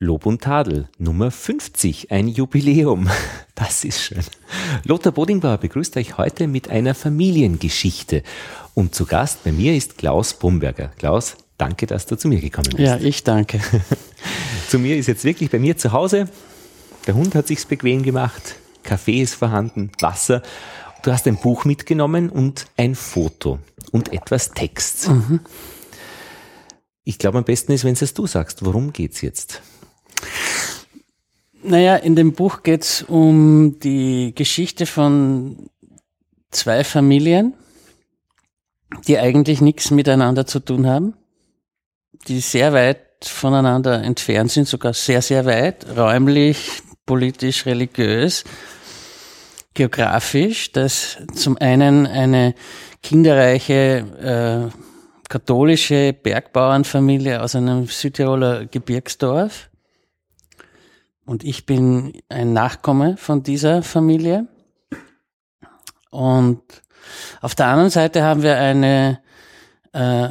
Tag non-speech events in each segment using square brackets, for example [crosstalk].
Lob und Tadel, Nummer 50, ein Jubiläum. [laughs] Das ist schön. Lothar Bodingbauer begrüßt euch heute mit einer Familiengeschichte. Und zu Gast bei mir ist Klaus Bomberger. Klaus, danke, dass du zu mir gekommen bist. Ja, ich danke. [laughs] zu mir ist jetzt wirklich bei mir zu Hause. Der Hund hat sich's bequem gemacht. Kaffee ist vorhanden, Wasser. Du hast ein Buch mitgenommen und ein Foto und etwas Text. Mhm. Ich glaube, am besten ist, wenn es du sagst. Worum geht's jetzt? Naja, in dem Buch geht's um die Geschichte von zwei Familien, die eigentlich nichts miteinander zu tun haben, die sehr weit voneinander entfernt sind, sogar sehr, sehr weit, räumlich, politisch, religiös, geografisch. Das zum einen eine kinderreiche äh, katholische Bergbauernfamilie aus einem Südtiroler Gebirgsdorf. Und ich bin ein Nachkomme von dieser Familie. Und auf der anderen Seite haben wir eine äh,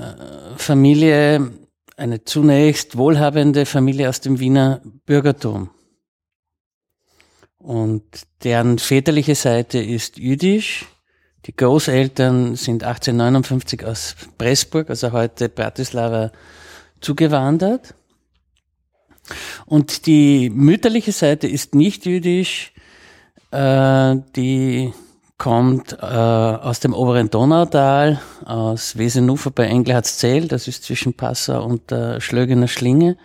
Familie, eine zunächst wohlhabende Familie aus dem Wiener Bürgertum. Und deren väterliche Seite ist jüdisch die Großeltern sind 1859 aus Pressburg, also heute Bratislava, zugewandert. Und die mütterliche Seite ist nicht jüdisch, äh, die kommt äh, aus dem oberen Donautal, aus Wesenufer bei Engelhardzell, das ist zwischen Passau und der Schlögener Schlinge.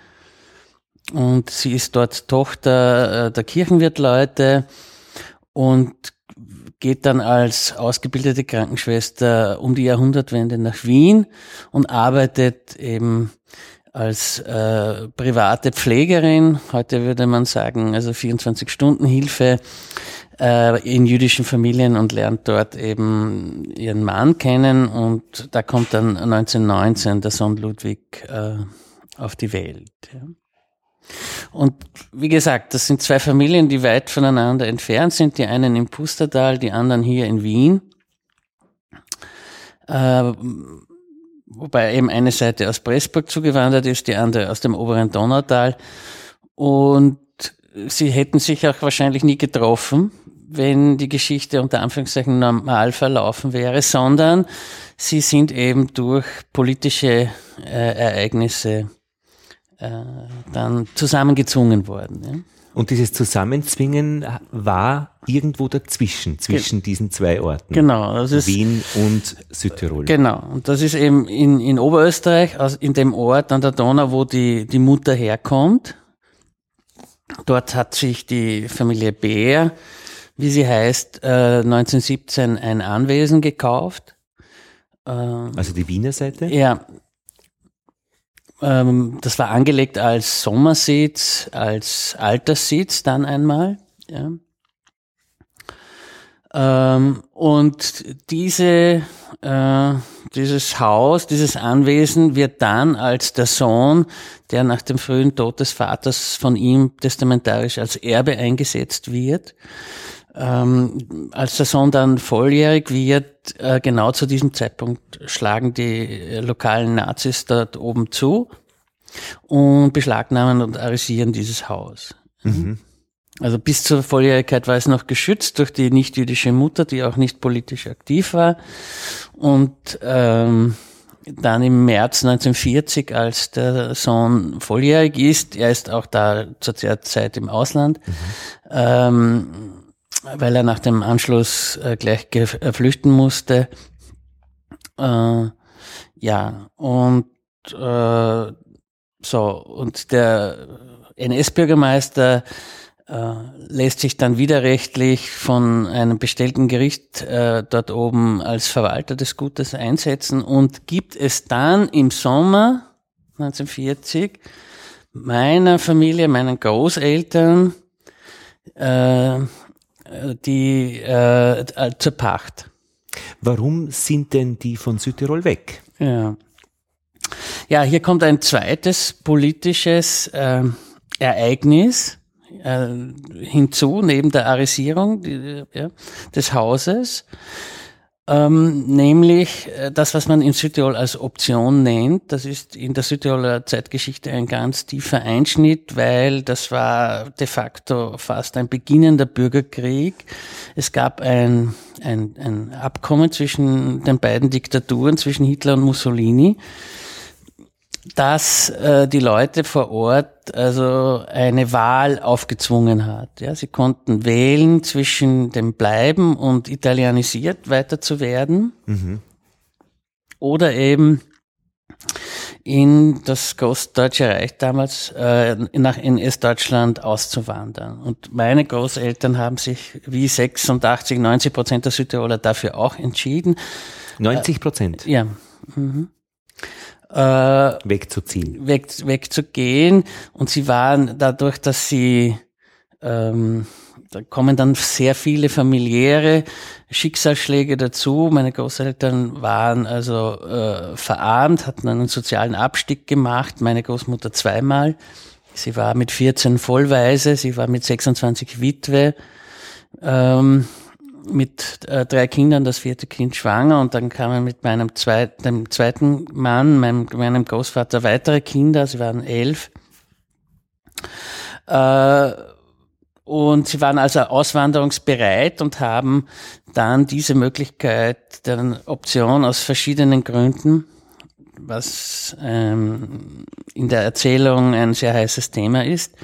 Und sie ist dort Tochter äh, der Kirchenwirtleute und geht dann als ausgebildete Krankenschwester um die Jahrhundertwende nach Wien und arbeitet eben als äh, private Pflegerin, heute würde man sagen, also 24-Stunden-Hilfe äh, in jüdischen Familien und lernt dort eben ihren Mann kennen und da kommt dann 1919 der Sohn Ludwig äh, auf die Welt. Ja. Und wie gesagt, das sind zwei Familien, die weit voneinander entfernt sind. Die einen im Pustertal, die anderen hier in Wien. Äh, wobei eben eine Seite aus Pressburg zugewandert ist, die andere aus dem oberen Donautal. Und sie hätten sich auch wahrscheinlich nie getroffen, wenn die Geschichte unter Anführungszeichen normal verlaufen wäre, sondern sie sind eben durch politische äh, Ereignisse äh, dann zusammengezwungen worden. Ja. Und dieses Zusammenzwingen war irgendwo dazwischen, zwischen Ge diesen zwei Orten. Genau. Das ist, Wien und Südtirol. Genau. Und das ist eben in, in Oberösterreich, also in dem Ort an der Donau, wo die, die Mutter herkommt. Dort hat sich die Familie Bär, wie sie heißt, 1917 äh, ein Anwesen gekauft. Also die Wiener Seite? Ja, ähm, das war angelegt als Sommersitz, als Alterssitz dann einmal. Ja. Ähm, und diese, äh, dieses Haus, dieses Anwesen wird dann als der Sohn, der nach dem frühen Tod des Vaters von ihm testamentarisch als Erbe eingesetzt wird, ähm, als der Sohn dann volljährig wird, äh, genau zu diesem Zeitpunkt schlagen die äh, lokalen Nazis dort oben zu und beschlagnahmen und arisieren dieses Haus. Mhm. Also bis zur Volljährigkeit war es noch geschützt durch die nicht-jüdische Mutter, die auch nicht politisch aktiv war. Und ähm, dann im März 1940, als der Sohn volljährig ist, er ist auch da zur Zeit im Ausland, mhm. ähm, weil er nach dem Anschluss äh, gleich äh, flüchten musste. Äh, ja, und äh, so, und der NS-Bürgermeister äh, lässt sich dann widerrechtlich von einem bestellten Gericht äh, dort oben als Verwalter des Gutes einsetzen und gibt es dann im Sommer 1940 meiner Familie, meinen Großeltern, äh, die äh, zur Pacht. Warum sind denn die von Südtirol weg? Ja. Ja, hier kommt ein zweites politisches äh, Ereignis äh, hinzu, neben der Arisierung die, ja, des Hauses. Ähm, nämlich äh, das, was man in Südtirol als Option nennt. Das ist in der Südtiroler Zeitgeschichte ein ganz tiefer Einschnitt, weil das war de facto fast ein beginnender Bürgerkrieg. Es gab ein, ein, ein Abkommen zwischen den beiden Diktaturen, zwischen Hitler und Mussolini dass äh, die Leute vor Ort also eine Wahl aufgezwungen hat. Ja, sie konnten wählen zwischen dem Bleiben und italienisiert weiter zu werden mhm. oder eben in das Großdeutsche Reich damals äh, nach in Ostdeutschland auszuwandern. Und meine Großeltern haben sich wie 86, 90 Prozent der Südtiroler dafür auch entschieden. 90 Prozent? Äh, ja. Mhm äh, wegzuziehen. Weg, wegzugehen. Und sie waren dadurch, dass sie ähm, da kommen dann sehr viele familiäre Schicksalsschläge dazu. Meine Großeltern waren also äh, verarmt, hatten einen sozialen Abstieg gemacht. Meine Großmutter zweimal. Sie war mit 14 vollweise, sie war mit 26 Witwe. Ähm, mit äh, drei Kindern, das vierte Kind schwanger und dann kamen mit meinem zweiten, dem zweiten Mann, meinem, meinem Großvater weitere Kinder, sie waren elf. Äh, und sie waren also auswanderungsbereit und haben dann diese Möglichkeit der Option aus verschiedenen Gründen, was ähm, in der Erzählung ein sehr heißes Thema ist,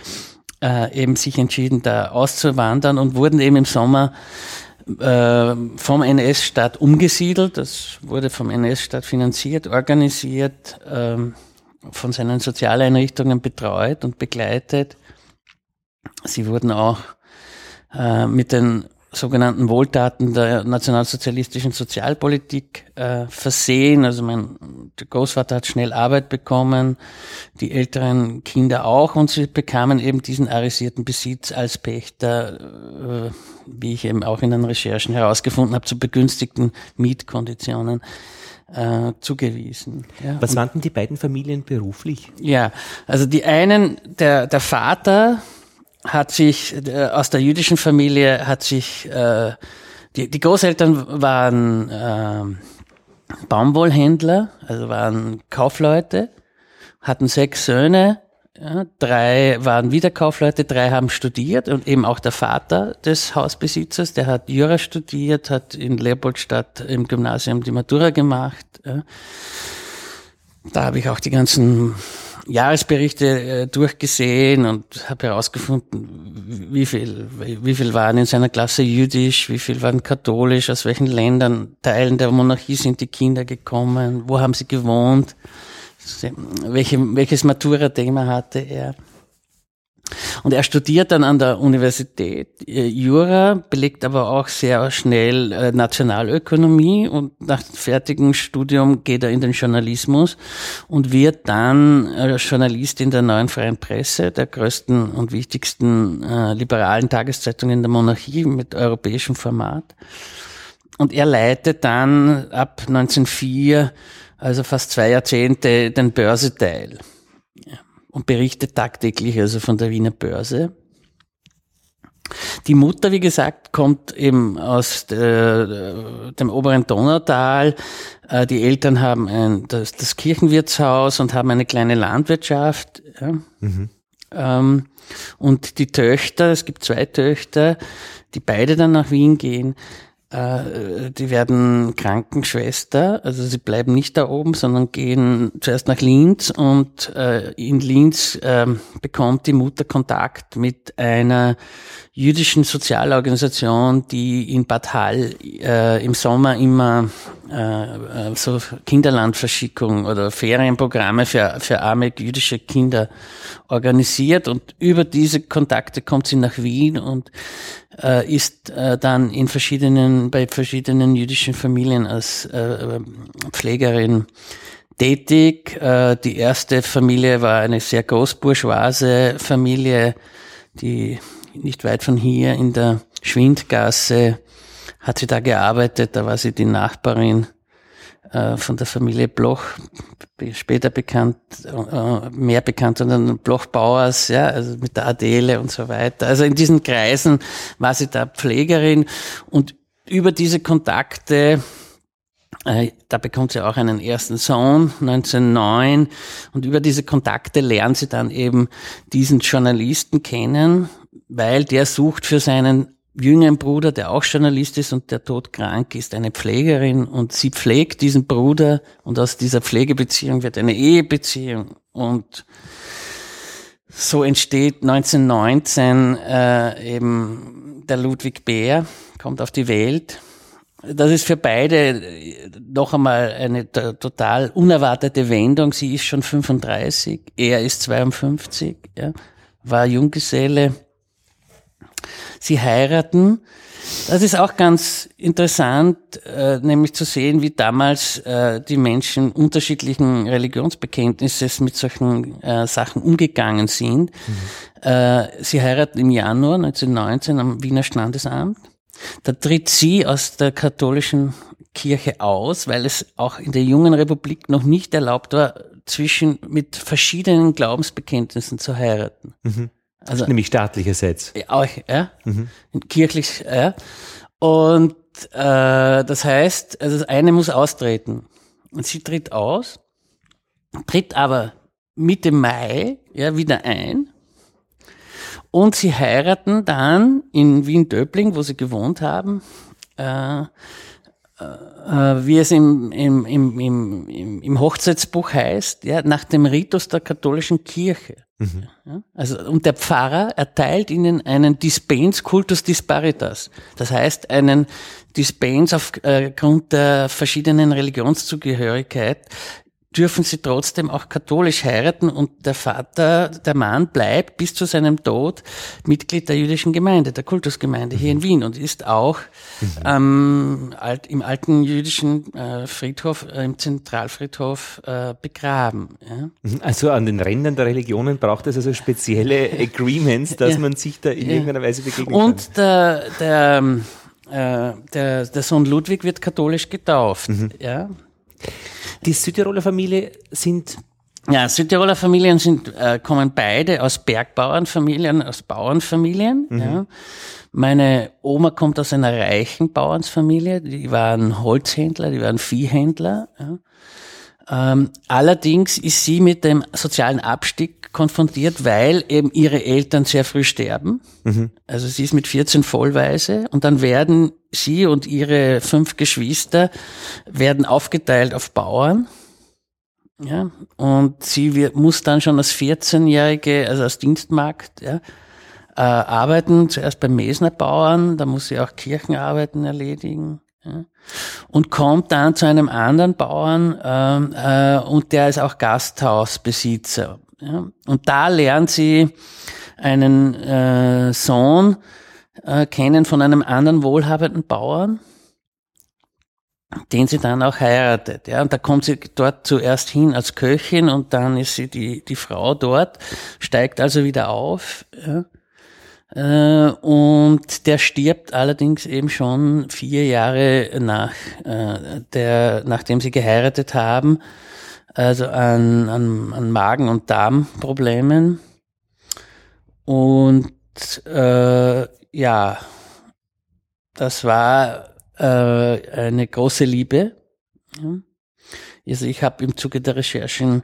äh, eben sich entschieden, da auszuwandern und wurden eben im Sommer äh, vom NS-Staat umgesiedelt. Das wurde vom NS-Staat finanziert, organisiert, ähm, von seinen Sozialeinrichtungen betreut und begleitet. Sie wurden auch äh, mit den sogenannten Wohltaten der nationalsozialistischen Sozialpolitik äh, versehen. Also mein Großvater hat schnell Arbeit bekommen, die älteren Kinder auch und sie bekamen eben diesen arisierten Besitz als Pächter, äh, wie ich eben auch in den Recherchen herausgefunden habe, zu begünstigten Mietkonditionen äh, zugewiesen. Ja. Was waren denn die beiden Familien beruflich? Ja, also die einen, der, der Vater hat sich äh, aus der jüdischen Familie hat sich äh, die, die Großeltern waren äh, Baumwollhändler, also waren Kaufleute, hatten sechs Söhne, ja, drei waren wieder Kaufleute, drei haben studiert und eben auch der Vater des Hausbesitzers, der hat Jura studiert, hat in Leopoldstadt im Gymnasium die Matura gemacht. Ja. Da habe ich auch die ganzen Jahresberichte äh, durchgesehen und habe herausgefunden, wie viel, wie viel waren in seiner Klasse jüdisch, wie viel waren katholisch, aus welchen Ländern, Teilen der Monarchie sind die Kinder gekommen, wo haben sie gewohnt, welche, welches Matura-Thema hatte er. Und er studiert dann an der Universität äh, Jura, belegt aber auch sehr schnell äh, Nationalökonomie und nach fertigem Studium geht er in den Journalismus und wird dann äh, Journalist in der Neuen Freien Presse, der größten und wichtigsten liberalen Tageszeitung in der Monarchie mit europäischem Format. Und er leitet dann ab 1904, also fast zwei Jahrzehnte, den Börseteil und berichtet tagtäglich also von der Wiener Börse. Die Mutter, wie gesagt, kommt eben aus der, dem oberen Donautal. Äh, die Eltern haben ein, das, das Kirchenwirtshaus und haben eine kleine Landwirtschaft. Mhm. Ähm, und die Töchter, es gibt zwei Töchter, die beide dann nach Wien gehen, äh, die werden Krankenschwester, also sie bleiben nicht da oben, sondern gehen zuerst nach Linz und äh, in Linz äh, bekommt die Mutter Kontakt mit einer jüdischen Sozialorganisation, die in Bad Hall äh, im Sommer immer äh, so Kinderlandverschickung oder Ferienprogramme für, für arme jüdische Kinder organisiert und über diese Kontakte kommt sie nach Wien und äh, ist äh, dann in verschiedenen, bei verschiedenen jüdischen Familien als äh, Pflegerin tätig. Äh, die erste Familie war eine sehr großbourgeoise Familie, die nicht weit von hier in der Schwindgasse hat sie da gearbeitet, da war sie die Nachbarin äh, von der Familie Bloch, später bekannt, äh, mehr bekannt unter den Bloch-Bauers, ja, also mit der Adele und so weiter. Also in diesen Kreisen war sie da Pflegerin und über diese Kontakte Äh, da bekommt sie auch einen ersten Sohn, 1909. Und über diese Kontakte lernt sie dann eben diesen Journalisten kennen, weil der sucht für seinen jüngeren Bruder, der auch Journalist ist und der todkrank ist, eine Pflegerin und sie pflegt diesen Bruder und aus dieser Pflegebeziehung wird eine Ehebeziehung und so entsteht 1919 äh, eben der Ludwig Bär, kommt auf die Welt. Das ist für beide noch einmal eine total unerwartete Wendung. Sie ist schon 35, er ist 52, ja, war Junggeselle sie heiraten. Das ist auch ganz interessant, äh, nämlich zu sehen, wie damals äh, die Menschen unterschiedlichen Religionsbekenntnisses mit solchen äh, Sachen umgegangen sind. Mhm. Sie heiraten im Januar 1919 am Wiener Standesamt. Da tritt sie aus der katholischen Kirche aus, weil es auch in der jungen Republik noch nicht erlaubt war, zwischen mit verschiedenen Glaubensbekenntnissen zu heiraten. Mhm. Also, Nämlich staatlicherseits. Auch, ja. Mhm. Kirchlich, ja. Und äh, das heißt, also das eine muss austreten. Und sie tritt aus, tritt aber Mitte Mai ja, wieder ein. Und sie heiraten dann in Wien-Döbling, wo sie gewohnt haben, äh, äh, wie es im, im, im, im, im Hochzeitsbuch heißt, ja, nach dem Ritus der katholischen Kirche. Mhm. Also, und der Pfarrer erteilt ihnen einen Dispens cultus disparitas. Das heißt, einen Dispens aufgrund der verschiedenen Religionszugehörigkeit dürfen sie trotzdem auch katholisch heiraten und der Vater, der Mann bleibt bis zu seinem Tod Mitglied der jüdischen Gemeinde, der Kultusgemeinde hier in Wien und ist auch mhm. ähm, alt, im alten jüdischen äh, Friedhof, äh, im Zentralfriedhof äh, begraben. Ja. Mhm. Also an den Rändern der Religionen braucht es also spezielle [laughs] Agreements, dass ja. man sich da in irgendeiner Weise begegnen kann. Und der, der, äh, der, der Sohn Ludwig wird katholisch getauft. Mhm. Ja. Die Südtiroler Familie sind ja, Südtiroler Familien sind, äh, kommen beide aus Bergbauernfamilien, aus Bauernfamilien. Mhm. Ja. Meine Oma kommt aus einer reichen Bauernsfamilie, die waren Holzhändler, die waren Viehhändler. Ja. Ähm, allerdings ist sie mit dem sozialen Abstieg konfrontiert, weil eben ihre Eltern sehr früh sterben. Mhm. Also sie ist mit 14 vollweise und dann werden sie und ihre fünf Geschwister werden aufgeteilt auf Bauern. Ja, und sie wird, muss dann schon als 14-Jährige, also als Dienstmarkt, ja, äh, arbeiten, zuerst beim Mesner Bauern, da muss sie auch Kirchenarbeiten erledigen. Ja, und kommt dann zu einem anderen Bauern ähm, äh, und der ist auch Gasthausbesitzer. Ja? Und da lernt sie einen äh, Sohn äh, kennen von einem anderen wohlhabenden Bauern, den sie dann auch heiratet. Ja? Und da kommt sie dort zuerst hin als Köchin und dann ist sie die, die Frau dort, steigt also wieder auf. Ja? Äh, und der stirbt allerdings eben schon vier Jahre nach äh, der, nachdem sie geheiratet haben, also an, an, an Magen- und Darmproblemen. Und äh, ja, das war äh, eine große Liebe. Ja. Also ich habe im Zuge der Recherchen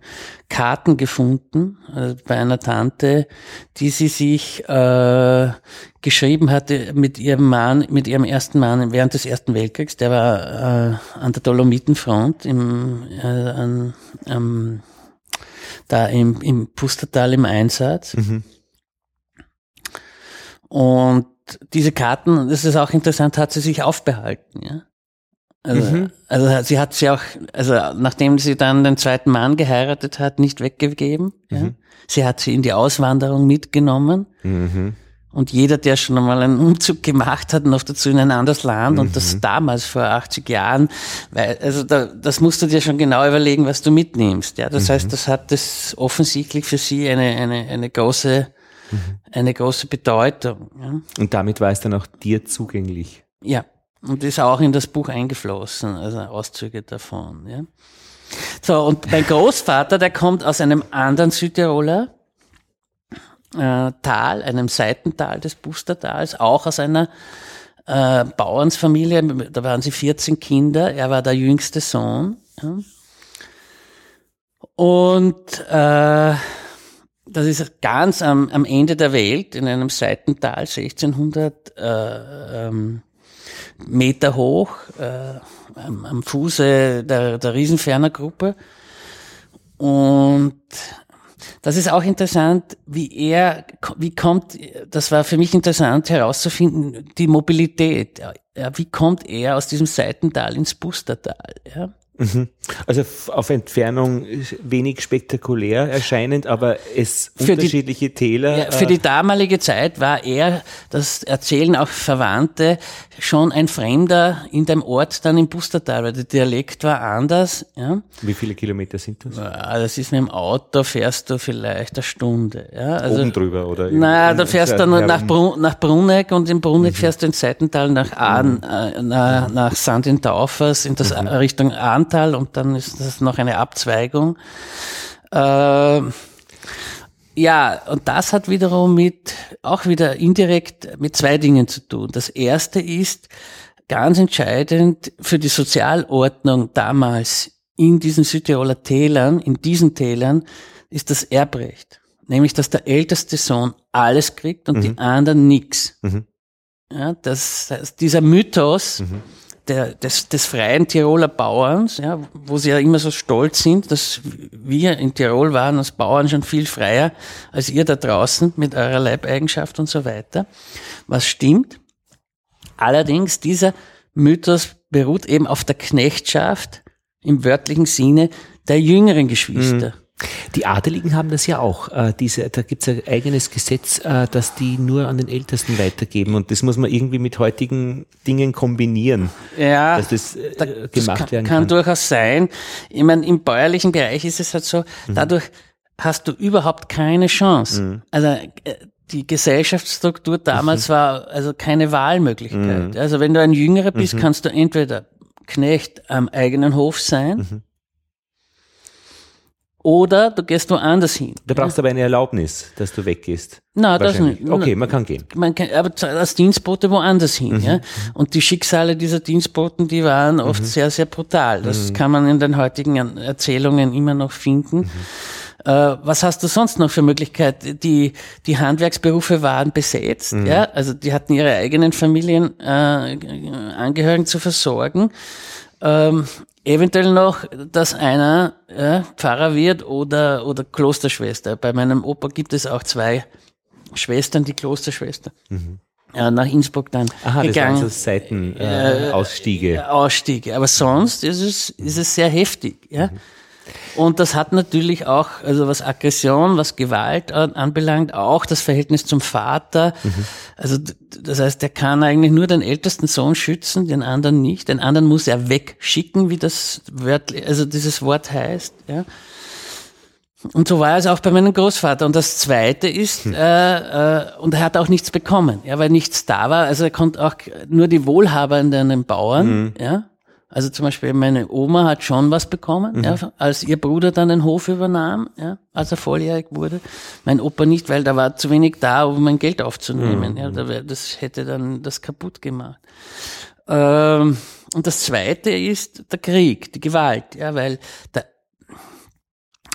Karten gefunden äh, bei einer Tante, die sie sich äh, geschrieben hatte mit ihrem Mann, mit ihrem ersten Mann während des Ersten Weltkriegs. Der war äh, an der Dolomitenfront im, äh, an, ähm, da im, im Pustertal im Einsatz. Mhm. Und diese Karten, das ist auch interessant, hat sie sich aufbehalten. Ja? Also, mhm. also sie hat sie auch, also nachdem sie dann den zweiten Mann geheiratet hat, nicht weggegeben. Mhm. Ja. Sie hat sie in die Auswanderung mitgenommen. Mhm. Und jeder, der schon einmal einen Umzug gemacht hat, noch dazu in ein anderes Land und das mhm. damals vor 80 Jahren, weil, also da, das musst du dir schon genau überlegen, was du mitnimmst. Ja, das heißt, mhm. das hat das offensichtlich für sie eine, eine, eine große, mhm. eine große Bedeutung. Ja. Und damit war es dann auch dir zugänglich. Ja. Und ist auch in das Buch eingeflossen, also Auszüge davon. Ja. So, und mein Großvater, der kommt aus einem anderen Südtiroler äh, Tal, einem Seitental des Bustertals, auch aus einer äh, Bauernsfamilie, da waren sie 14 Kinder, er war der jüngste Sohn. Ja. Und äh, das ist ganz am, am Ende der Welt, in einem Seitental, 1600 äh, ähm, Meter hoch, äh, am, am Fuße der, der Riesenfernergruppe. Und das ist auch interessant, wie er, wie kommt, das war für mich interessant herauszufinden, die Mobilität. Ja, wie kommt er aus diesem Seitental ins Bustertal? Ja? Mhm. Also auf Entfernung wenig spektakulär erscheinend, aber es für unterschiedliche die, Täler. Ja, für die damalige Zeit war er, das erzählen auch Verwandte, schon ein Fremder in dem Ort dann im Bustertal, weil der Dialekt war anders. Ja. Wie viele Kilometer sind das? Das ist mit dem Auto fährst du vielleicht eine Stunde. Ja. Also, Oben drüber oder? Naja, da fährst du nach, Brun nach Bruneck und in Bruneck mhm. fährst du in Seitental nach, Ahn, mhm. äh, nach, nach St. in Taufers in das mhm. Richtung Ahn Anteil und dann ist das noch eine Abzweigung. Äh, ja, und das hat wiederum mit, auch wieder indirekt mit zwei Dingen zu tun. Das erste ist ganz entscheidend für die Sozialordnung damals in diesen Südtiroler Tälern, in diesen Tälern, ist das Erbrecht. Nämlich, dass der älteste Sohn alles kriegt und mhm. die anderen nichts. Mhm. Ja, das, das, dieser Mythos, mhm der, des, des freien Tiroler Bauerns, ja, wo sie ja immer so stolz sind, dass wir in Tirol waren als Bauern schon viel freier als ihr da draußen mit eurer Leibeigenschaft und so weiter. Was stimmt? Allerdings, dieser Mythos beruht eben auf der Knechtschaft im wörtlichen Sinne der jüngeren Geschwister. Mhm. Die Adeligen haben das ja auch. Äh, diese, da gibt es ein eigenes Gesetz, äh, dass die nur an den Ältesten weitergeben. Und das muss man irgendwie mit heutigen Dingen kombinieren. Ja, dass das äh, da, gemacht das kann, werden kann. Kann durchaus sein. Ich meine, im bäuerlichen Bereich ist es halt so, mhm. dadurch hast du überhaupt keine Chance. Mhm. Also äh, die Gesellschaftsstruktur damals mhm. war also keine Wahlmöglichkeit. Mhm. Also wenn du ein Jüngerer bist, mhm. kannst du entweder Knecht am eigenen Hof sein mhm. Oder du gehst woanders hin. Da brauchst du aber eine Erlaubnis, dass du weggehst. Nein, das nicht. Okay, man kann gehen. Man kann, aber als Dienstbote woanders hin. Mhm. Ja? Und die Schicksale dieser Dienstboten, die waren oft mhm. sehr, sehr brutal. Das mhm. kann man in den heutigen Erzählungen immer noch finden. Mhm. Äh, was hast du sonst noch für Möglichkeiten? Die, die Handwerksberufe waren besetzt, mhm. ja, also die hatten ihre eigenen Familienangehörigen äh, zu versorgen. Ähm, Eventuell noch, dass einer ja, Pfarrer wird oder, oder Klosterschwester. Bei meinem Opa gibt es auch zwei Schwestern, die Klosterschwester. Mhm. Ja, nach Innsbruck dann Aha, gegangen. das waren so Seitenausstiege. Äh, äh, Ausstiege. Aber sonst ist es, ist es sehr heftig. Ja? Mhm. Und das hat natürlich auch, also was Aggression, was Gewalt anbelangt, auch das Verhältnis zum Vater. Mhm. Also das heißt, er kann eigentlich nur den ältesten Sohn schützen, den anderen nicht. Den anderen muss er wegschicken, wie das wörtlich, also dieses Wort heißt. Ja. Und so war es auch bei meinem Großvater. Und das Zweite ist, hm. äh, äh, und er hat auch nichts bekommen, ja, weil nichts da war. Also er konnte auch nur die Wohlhabenden Bauern, hm. ja, also zum Beispiel meine Oma hat schon was bekommen, mhm. ja, als ihr Bruder dann den Hof übernahm, ja, als er volljährig wurde. Mein Opa nicht, weil da war zu wenig da, um mein Geld aufzunehmen. Mhm. Ja, das hätte dann das kaputt gemacht. Ähm, und das Zweite ist der Krieg, die Gewalt, ja, weil der,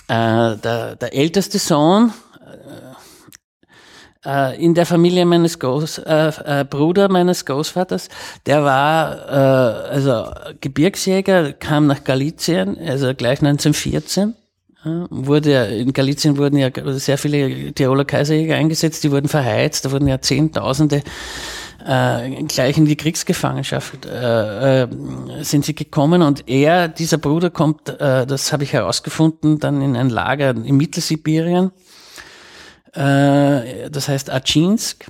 äh, der, der älteste Sohn äh, in der Familie meines Groß, äh, äh, Bruder meines Großvaters, der war äh, also Gebirgsjäger, kam nach Galizien, also gleich 1914. Ja, wurde in Galizien wurden ja sehr viele Tiroler Kaiserjäger eingesetzt, die wurden verheizt, da wurden ja Zehntausende äh, gleich in die Kriegsgefangenschaft äh, äh, sind sie gekommen und er, dieser Bruder kommt, äh, das habe ich herausgefunden, dann in ein Lager in Mittelsibirien äh, das heißt Achinsk.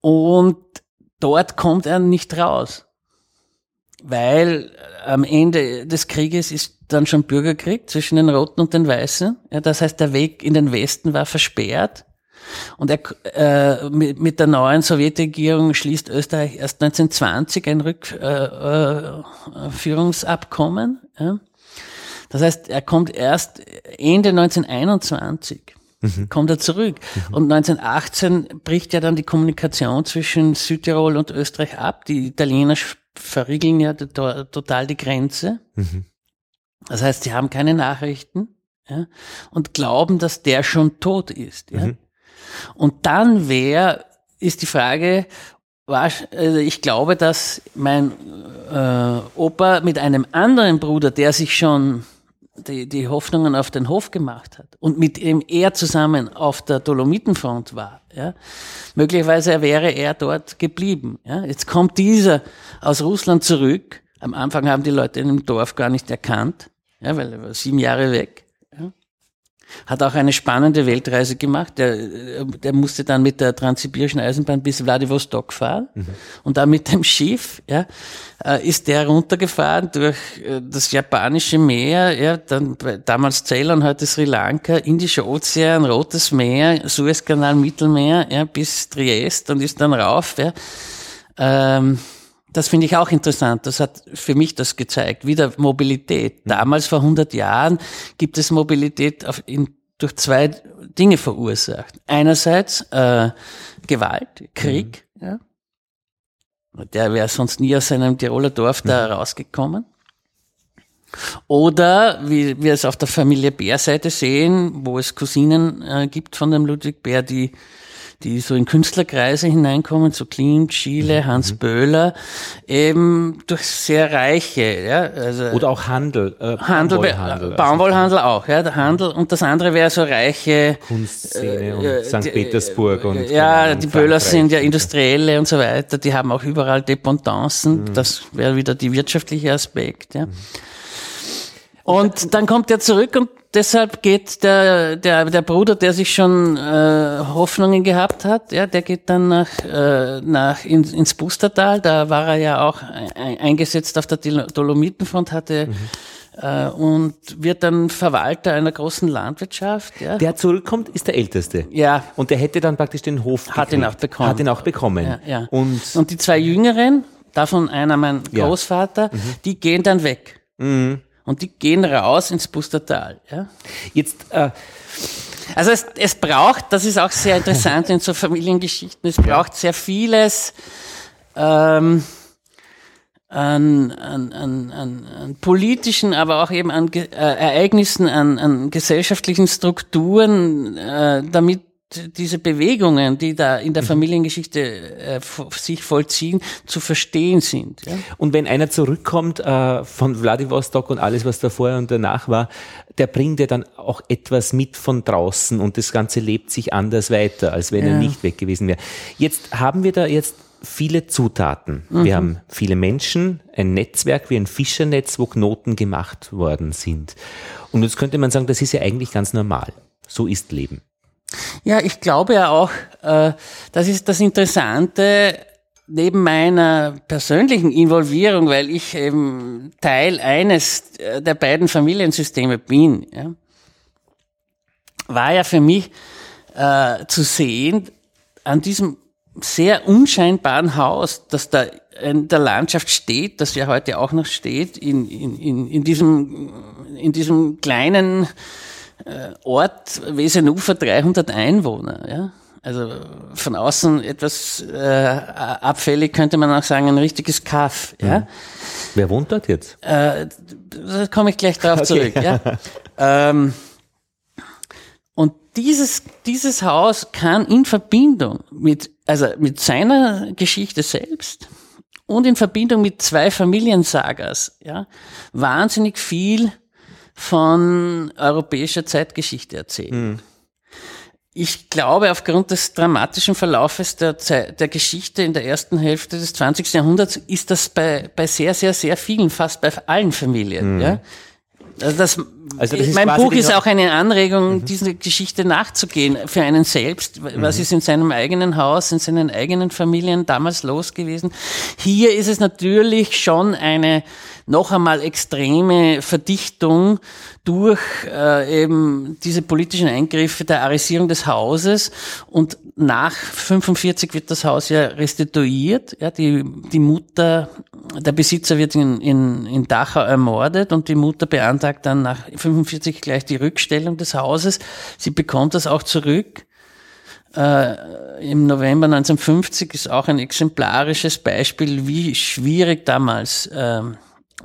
Und dort kommt er nicht raus, weil am Ende des Krieges ist dann schon Bürgerkrieg zwischen den Roten und den Weißen. Ja, das heißt, der Weg in den Westen war versperrt. Und er, äh, mit, mit der neuen Sowjetregierung schließt Österreich erst 1920 ein Rückführungsabkommen. Äh, äh, ja. Das heißt, er kommt erst Ende 1921 mhm. kommt er zurück. Mhm. Und 1918 bricht ja dann die Kommunikation zwischen Südtirol und Österreich ab. Die Italiener verriegeln ja total die Grenze. Mhm. Das heißt, sie haben keine Nachrichten ja, und glauben, dass der schon tot ist. Ja. Mhm. Und dann wäre, ist die Frage, also ich glaube, dass mein äh, Opa mit einem anderen Bruder, der sich schon die, die Hoffnungen auf den Hof gemacht hat und mit dem er zusammen auf der Dolomitenfront war, ja, möglicherweise wäre er dort geblieben. Ja. Jetzt kommt dieser aus Russland zurück. Am Anfang haben die Leute in dem Dorf gar nicht erkannt, ja, weil er war sieben Jahre weg. Hat auch eine spannende Weltreise gemacht. Der, der musste dann mit der Transsibirischen Eisenbahn bis Vladivostok fahren. Mhm. Und dann mit dem Schiff, ja, äh, ist der runtergefahren durch äh, das japanische Meer, ja, dann damals Ceylon, heute Sri Lanka, Indischer Ozean, Rotes Meer, Suezkanal, Mittelmeer, ja, bis Triest und ist dann rauf, ja. Ähm, das finde ich auch interessant. Das hat für mich das gezeigt. Wieder Mobilität. Mhm. Damals vor 100 Jahren gibt es Mobilität auf, in, durch zwei Dinge verursacht. Einerseits äh, Gewalt, Krieg. Mhm. Ja. Der wäre sonst nie aus seinem Tiroler Dorf da mhm. rausgekommen. Oder wie wir es auf der Familie Bär-Seite sehen, wo es Cousinen äh, gibt von dem Ludwig Bär, die die so in Künstlerkreise hineinkommen, so Klimt, Schiele, mhm. Hans mhm. Böhler, eben durch sehr reiche, ja, also oder auch Handel, äh, Handel, Baumwollhandel, Baumwollhandel auch, ja, der Handel und das andere wäre so reiche Kunstszene äh, und äh, St. Petersburg und ja, die Böhler sind ja Industrielle und so weiter, die haben auch überall Dependancen, mhm. das wäre wieder die wirtschaftliche Aspekt, ja. Mhm. Und dann kommt er zurück und deshalb geht der, der, der Bruder, der sich schon äh, Hoffnungen gehabt hat, ja, der geht dann nach, äh, nach in, ins Bustertal. Da war er ja auch eingesetzt auf der Dolomitenfront, hatte mhm. äh, und wird dann Verwalter einer großen Landwirtschaft. Ja. Der zurückkommt, ist der Älteste. Ja. Und der hätte dann praktisch den Hof Hat ihn auch bekommen. Hat ihn auch bekommen. Ja, ja. Und, und die zwei Jüngeren, davon einer mein Großvater, mhm. die gehen dann weg. Mhm. Und die gehen raus ins Pustertal. Ja? Jetzt, äh, also es, es braucht, das ist auch sehr interessant in so Familiengeschichten, es braucht sehr vieles ähm, an, an, an, an, an politischen, aber auch eben an äh, Ereignissen, an, an gesellschaftlichen Strukturen, äh, damit diese Bewegungen, die da in der mhm. Familiengeschichte äh, sich vollziehen, zu verstehen sind. Ja? Und wenn einer zurückkommt äh, von Vladivostok und alles, was davor und danach war, der bringt ja dann auch etwas mit von draußen und das Ganze lebt sich anders weiter, als wenn ja. er nicht weg gewesen wäre. Jetzt haben wir da jetzt viele Zutaten. Mhm. Wir haben viele Menschen, ein Netzwerk wie ein Fischernetz, wo Knoten gemacht worden sind. Und jetzt könnte man sagen, das ist ja eigentlich ganz normal. So ist Leben. Ja, ich glaube ja auch, äh, das ist das Interessante neben meiner persönlichen Involvierung, weil ich eben Teil eines der beiden Familiensysteme bin, ja, war ja für mich äh, zu sehen an diesem sehr unscheinbaren Haus, das da in der Landschaft steht, das ja heute auch noch steht, in, in, in, in, diesem, in diesem kleinen äh, Ort Wesenufer 300 Einwohner. Ja? Also von außen etwas äh, abfällig könnte man auch sagen, ein richtiges Kaff. Ja? Mhm. Wer wohnt dort jetzt? Äh, da komme ich gleich drauf [laughs] okay. zurück. Ja? ähm, und dieses, dieses Haus kann in Verbindung mit, also mit seiner Geschichte selbst und in Verbindung mit zwei Familiensagas, ja, wahnsinnig viel von europäischer Zeitgeschichte erzählen. Mhm. Ich glaube, aufgrund des dramatischen Verlaufes der, Zeit, der Geschichte in der ersten Hälfte des 20. Jahrhunderts ist das bei, bei sehr, sehr, sehr vielen, fast bei allen Familien. Mhm. Ja? Also das, also das mein Buch ist auch eine Anregung, mhm. diese Geschichte nachzugehen für einen selbst. Was mhm. ist in seinem eigenen Haus, in seinen eigenen Familien damals los gewesen? Hier ist es natürlich schon eine noch einmal extreme Verdichtung durch äh, eben diese politischen Eingriffe der Arisierung des Hauses und nach 45 wird das Haus ja restituiert. Ja, die, die Mutter der Besitzer wird in, in, in Dachau ermordet und die Mutter beantragt dann nach 45 gleich die Rückstellung des Hauses. Sie bekommt das auch zurück. Äh, Im November 1950 ist auch ein exemplarisches Beispiel, wie schwierig damals ähm,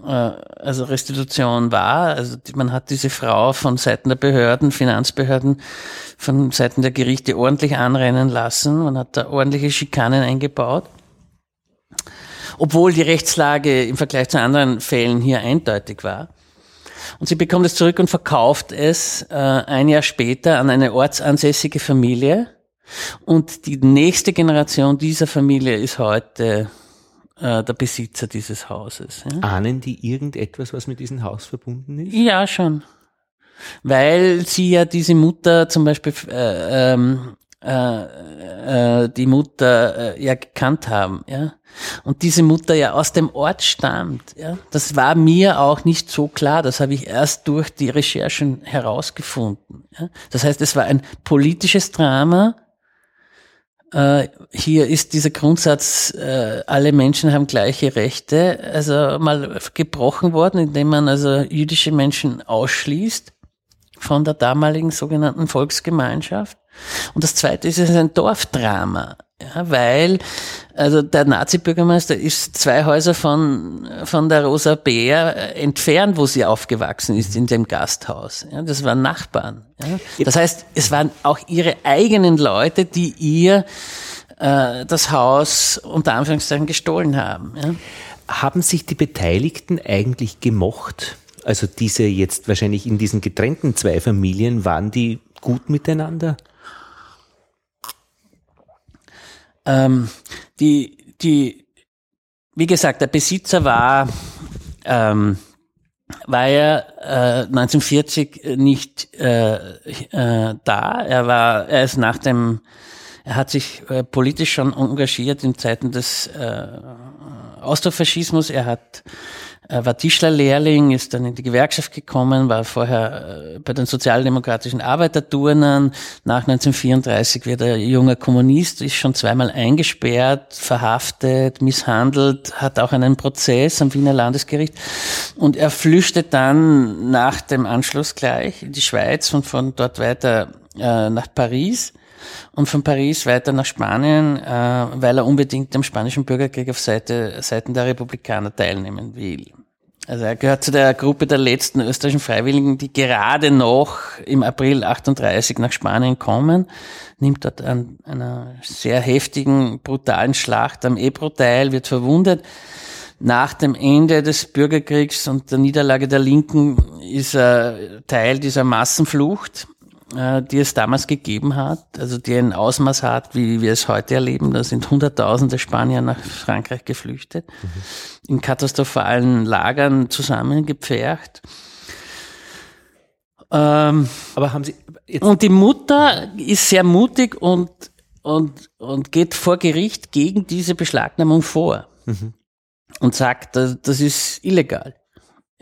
äh, also Restitution war. Also man hat diese Frau von Seiten der Behörden, Finanzbehörden, von Seiten der Gerichte ordentlich anrennen lassen. Man hat da ordentliche Schikanen eingebaut. Obwohl die Rechtslage im Vergleich zu anderen Fällen hier eindeutig war. Und sie bekommt es zurück und verkauft es äh, ein Jahr später an eine ortsansässige Familie. Und die nächste Generation dieser Familie ist heute äh, der Besitzer dieses Hauses. Ja? Ahnen die irgendetwas, was mit diesem Haus verbunden ist? Ja, schon. Weil sie ja diese Mutter zum Beispiel äh, ähm, äh, äh, die Mutter äh, ja gekannt haben, ja. Und diese Mutter ja aus dem Ort stammt, ja. Das war mir auch nicht so klar. Das habe ich erst durch die Recherchen herausgefunden. Ja? Das heißt, es war ein politisches Drama, äh, hier ist dieser Grundsatz, äh, alle Menschen haben gleiche Rechte, also mal gebrochen worden, indem man also jüdische Menschen ausschließt von der damaligen sogenannten Volksgemeinschaft. Und das zweite ist, es ist ein Dorfdrama. Ja, weil, also der Nazi-Bürgermeister ist zwei Häuser von, von der Rosa Bär entfernt, wo sie aufgewachsen ist, in dem Gasthaus. Ja, das waren Nachbarn. Ja. Das heißt, es waren auch ihre eigenen Leute, die ihr äh, das Haus unter Anführungszeichen gestohlen haben. Ja. Haben sich die Beteiligten eigentlich gemocht? Also diese jetzt wahrscheinlich in diesen getrennten zwei Familien, waren die gut miteinander? Ähm, die, die, wie gesagt, der Besitzer war, ähm, war ja äh, 1940 nicht äh, äh, da. Er war, er ist nach dem, er hat sich äh, politisch schon engagiert in Zeiten des äh, Austrofaschismus. Er hat er war Tischlerlehrling, ist dann in die Gewerkschaft gekommen, war vorher äh, bei den sozialdemokratischen Arbeiterturnern. Nach 1934 wird er junger Kommunist, ist schon zweimal eingesperrt, verhaftet, misshandelt, hat auch einen Prozess am Wiener Landesgericht. Und er flüchtet dann nach dem Anschluss gleich in die Schweiz und von dort weiter äh, nach Paris und von Paris weiter nach Spanien, äh, weil er unbedingt am spanischen Bürgerkrieg auf Seite, Seiten der Republikaner teilnehmen will. Also er gehört zu der Gruppe der letzten österreichischen Freiwilligen, die gerade noch im April 38 nach Spanien kommen, nimmt dort an einer sehr heftigen, brutalen Schlacht am Ebro teil, wird verwundet. Nach dem Ende des Bürgerkriegs und der Niederlage der Linken ist er Teil dieser Massenflucht die es damals gegeben hat, also die ein Ausmaß hat, wie wir es heute erleben. Da sind Hunderttausende Spanier nach Frankreich geflüchtet, mhm. in katastrophalen Lagern zusammengepfercht. Ähm, Aber haben Sie und die Mutter ist sehr mutig und und und geht vor Gericht gegen diese Beschlagnahmung vor mhm. und sagt, das, das ist illegal.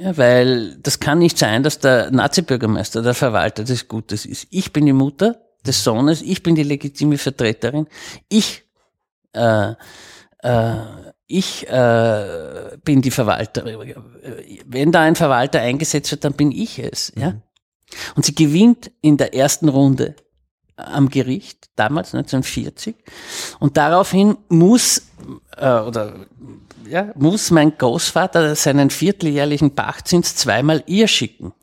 Ja, weil das kann nicht sein, dass der Nazi-Bürgermeister, der Verwalter des Gutes ist. Ich bin die Mutter des Sohnes, ich bin die legitime Vertreterin, ich, äh, äh, ich äh, bin die Verwalter. Wenn da ein Verwalter eingesetzt wird, dann bin ich es. Ja? Mhm. Und sie gewinnt in der ersten Runde am Gericht, damals 1940. Und daraufhin muss, äh, oder ja, muss mein Großvater seinen vierteljährlichen Pachtzins zweimal ihr schicken.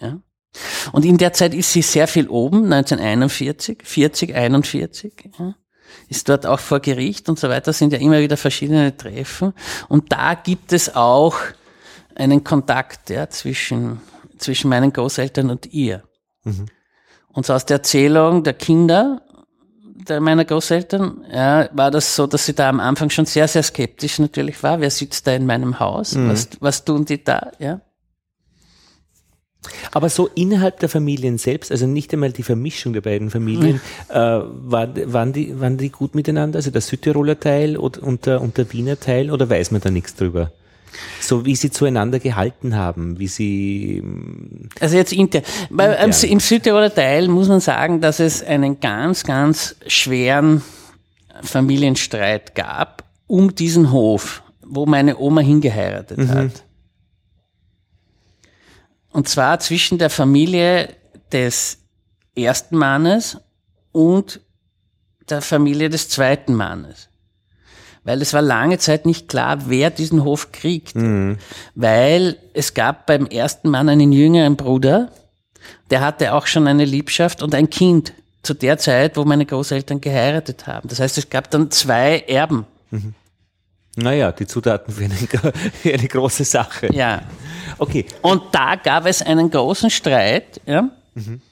Ja? Und in der Zeit ist sie sehr viel oben, 1941, 40, 41. Ja? Ist dort auch vor Gericht und so weiter, sind ja immer wieder verschiedene Treffen. Und da gibt es auch einen Kontakt ja, zwischen, zwischen meinen Großeltern und ihr. Mhm. Und so aus der Erzählung der Kinder der, meiner Großeltern, ja, war das so, dass sie da am Anfang schon sehr, sehr skeptisch natürlich war. Wer sitzt da in meinem Haus? Mhm. Was, was tun die da? Ja. Aber so innerhalb der Familien selbst, also nicht einmal die Vermischung der beiden Familien, mhm. äh, war, waren, die, waren die gut miteinander? Also der Südtiroler Teil und, und, der, und der Wiener Teil oder weiß man da nichts drüber? So wie sie zueinander gehalten haben, wie sie. Also jetzt intern. intern. Im Südtiroler Teil muss man sagen, dass es einen ganz, ganz schweren Familienstreit gab um diesen Hof wo meine Oma hingeheiratet mhm. hat. Und zwar zwischen der Familie des ersten Mannes und der Familie des zweiten Mannes. Weil es war lange Zeit nicht klar, wer diesen Hof kriegt. Mhm. Weil es gab beim ersten Mann einen jüngeren Bruder, der hatte auch schon eine Liebschaft und ein Kind zu der Zeit, wo meine Großeltern geheiratet haben. Das heißt, es gab dann zwei Erben. Mhm. Naja, die Zutaten für eine, [laughs] für eine große Sache. Ja. Okay. Und da gab es einen großen Streit, ja, mhm.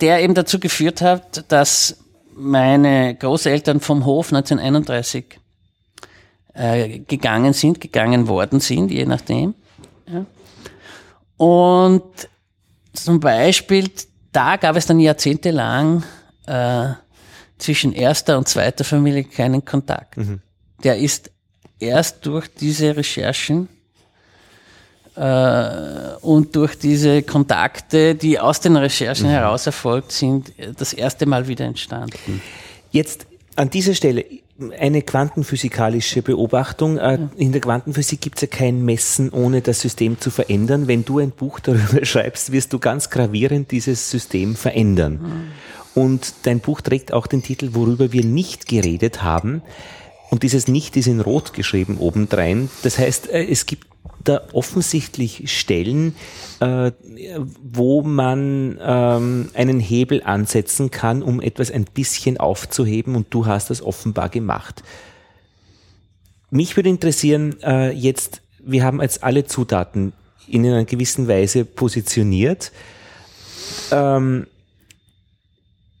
der eben dazu geführt hat, dass meine Großeltern vom Hof 1931 äh, gegangen sind, gegangen worden sind, je nachdem. Ja. Und zum Beispiel, da gab es dann jahrzehntelang äh, zwischen erster und zweiter Familie keinen Kontakt. Mhm. Der ist erst durch diese Recherchen und durch diese Kontakte, die aus den Recherchen mhm. heraus erfolgt sind, das erste Mal wieder entstanden. Jetzt an dieser Stelle eine quantenphysikalische Beobachtung. Äh, in der Quantenphysik gibt es ja kein Messen, ohne das System zu verändern. Wenn du ein Buch darüber [laughs] schreibst, wirst du ganz gravierend dieses System verändern. Mhm. Und dein Buch trägt auch den Titel, worüber wir nicht geredet haben. Und dieses Nicht ist in Rot geschrieben obendrein. Das heißt, äh, es gibt da offensichtlich Stellen, äh, wo man ähm, einen Hebel ansetzen kann, um etwas ein bisschen aufzuheben und du hast das offenbar gemacht. Mich würde interessieren, äh, jetzt, wir haben jetzt alle Zutaten in einer gewissen Weise positioniert. Ähm,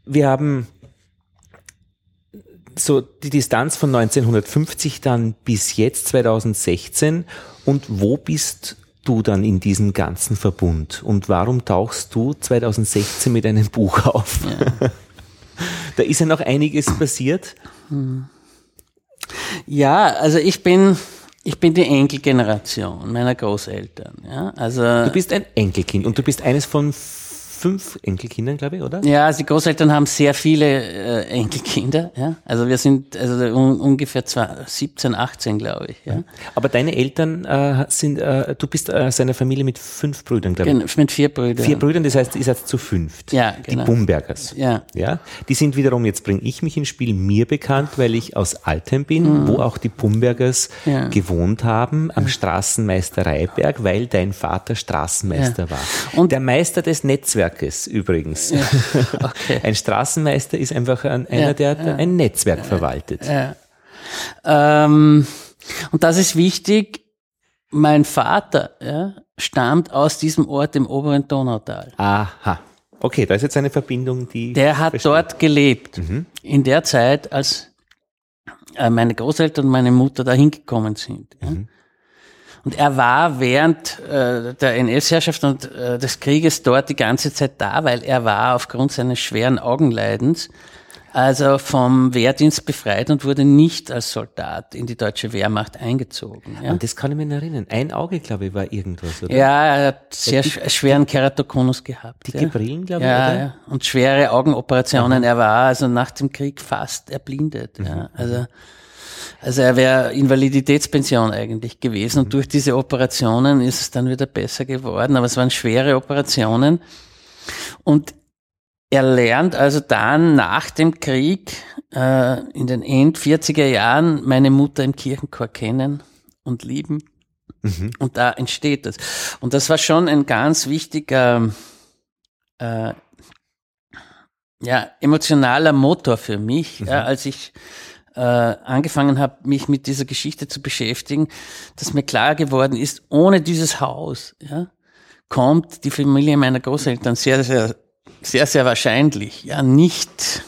wir haben so die Distanz von 1950 dann bis jetzt 2016 und wo bist du dann in diesem ganzen Verbund und warum tauchst du 2016 mit einem Buch auf? Ja. [laughs] da ist ja noch einiges passiert. Ja, also ich bin ich bin die Enkelgeneration meiner Großeltern. Ja, also du bist ein Enkelkind und du bist eines von fünf Enkelkindern, glaube ich, oder? Ja, also die Großeltern haben sehr viele äh, Enkelkinder. Ja? Also wir sind also un ungefähr 17, 18, glaube ich. Ja? Aber deine Eltern äh, sind, äh, du bist äh, seiner Familie mit fünf Brüdern, glaube ich. Genau, mit vier Brüdern. Vier Brüdern, das heißt, ihr seid zu fünft. Ja, genau. Die Bumbergers. Ja. ja. Die sind wiederum, jetzt bringe ich mich ins Spiel, mir bekannt, weil ich aus Altheim bin, mhm. wo auch die Bumbergers ja. gewohnt haben, am Straßenmeister Reiberg, weil dein Vater Straßenmeister war. Und der Meister des Netzwerks Netzwerkes übrigens. Ja. [laughs] Okay. Ein Straßenmeister ist einfach ein, einer, der ja. ein Netzwerk verwaltet. Ähm, und das ist wichtig. Mein Vater ja, stammt aus diesem Ort im oberen Donautal. Aha. Okay, da ist jetzt eine Verbindung, die. Der hat versteht. dort gelebt. Mhm. In der Zeit, als äh, meine Großeltern und meine Mutter da hingekommen sind. Mhm. Und er war während äh, der NS-Herrschaft und äh, des Krieges dort die ganze Zeit da, weil er war aufgrund seines schweren Augenleidens also vom Wehrdienst befreit und wurde nicht als Soldat in die deutsche Wehrmacht eingezogen. Ja? Und das kann ich mir erinnern. Ein Auge, glaube ich, war irgendwas, oder? Ja, er hat sehr ja, schweren Keratokonus gehabt. Dicke ja. Brillen, glaube ich, ja, oder? Ja, und schwere Augenoperationen. Aha. Er war also nach dem Krieg fast erblindet. Mhm. Ja. Also also er wäre Invaliditätspension eigentlich gewesen und durch diese Operationen ist es dann wieder besser geworden, aber es waren schwere Operationen und er lernt also dann nach dem Krieg äh, in den End 40er Jahren meine Mutter im Kirchenchor kennen und lieben. Mhm. Und da entsteht das. Und das war schon ein ganz wichtiger, äh, ja, emotionaler Motor für mich, mhm. ja, als ich äh, angefangen habe, mich mit dieser Geschichte zu beschäftigen, dass mir klar geworden ist, ohne dieses Haus ja, kommt die Familie meiner Großeltern sehr, sehr, sehr, sehr wahrscheinlich ja nicht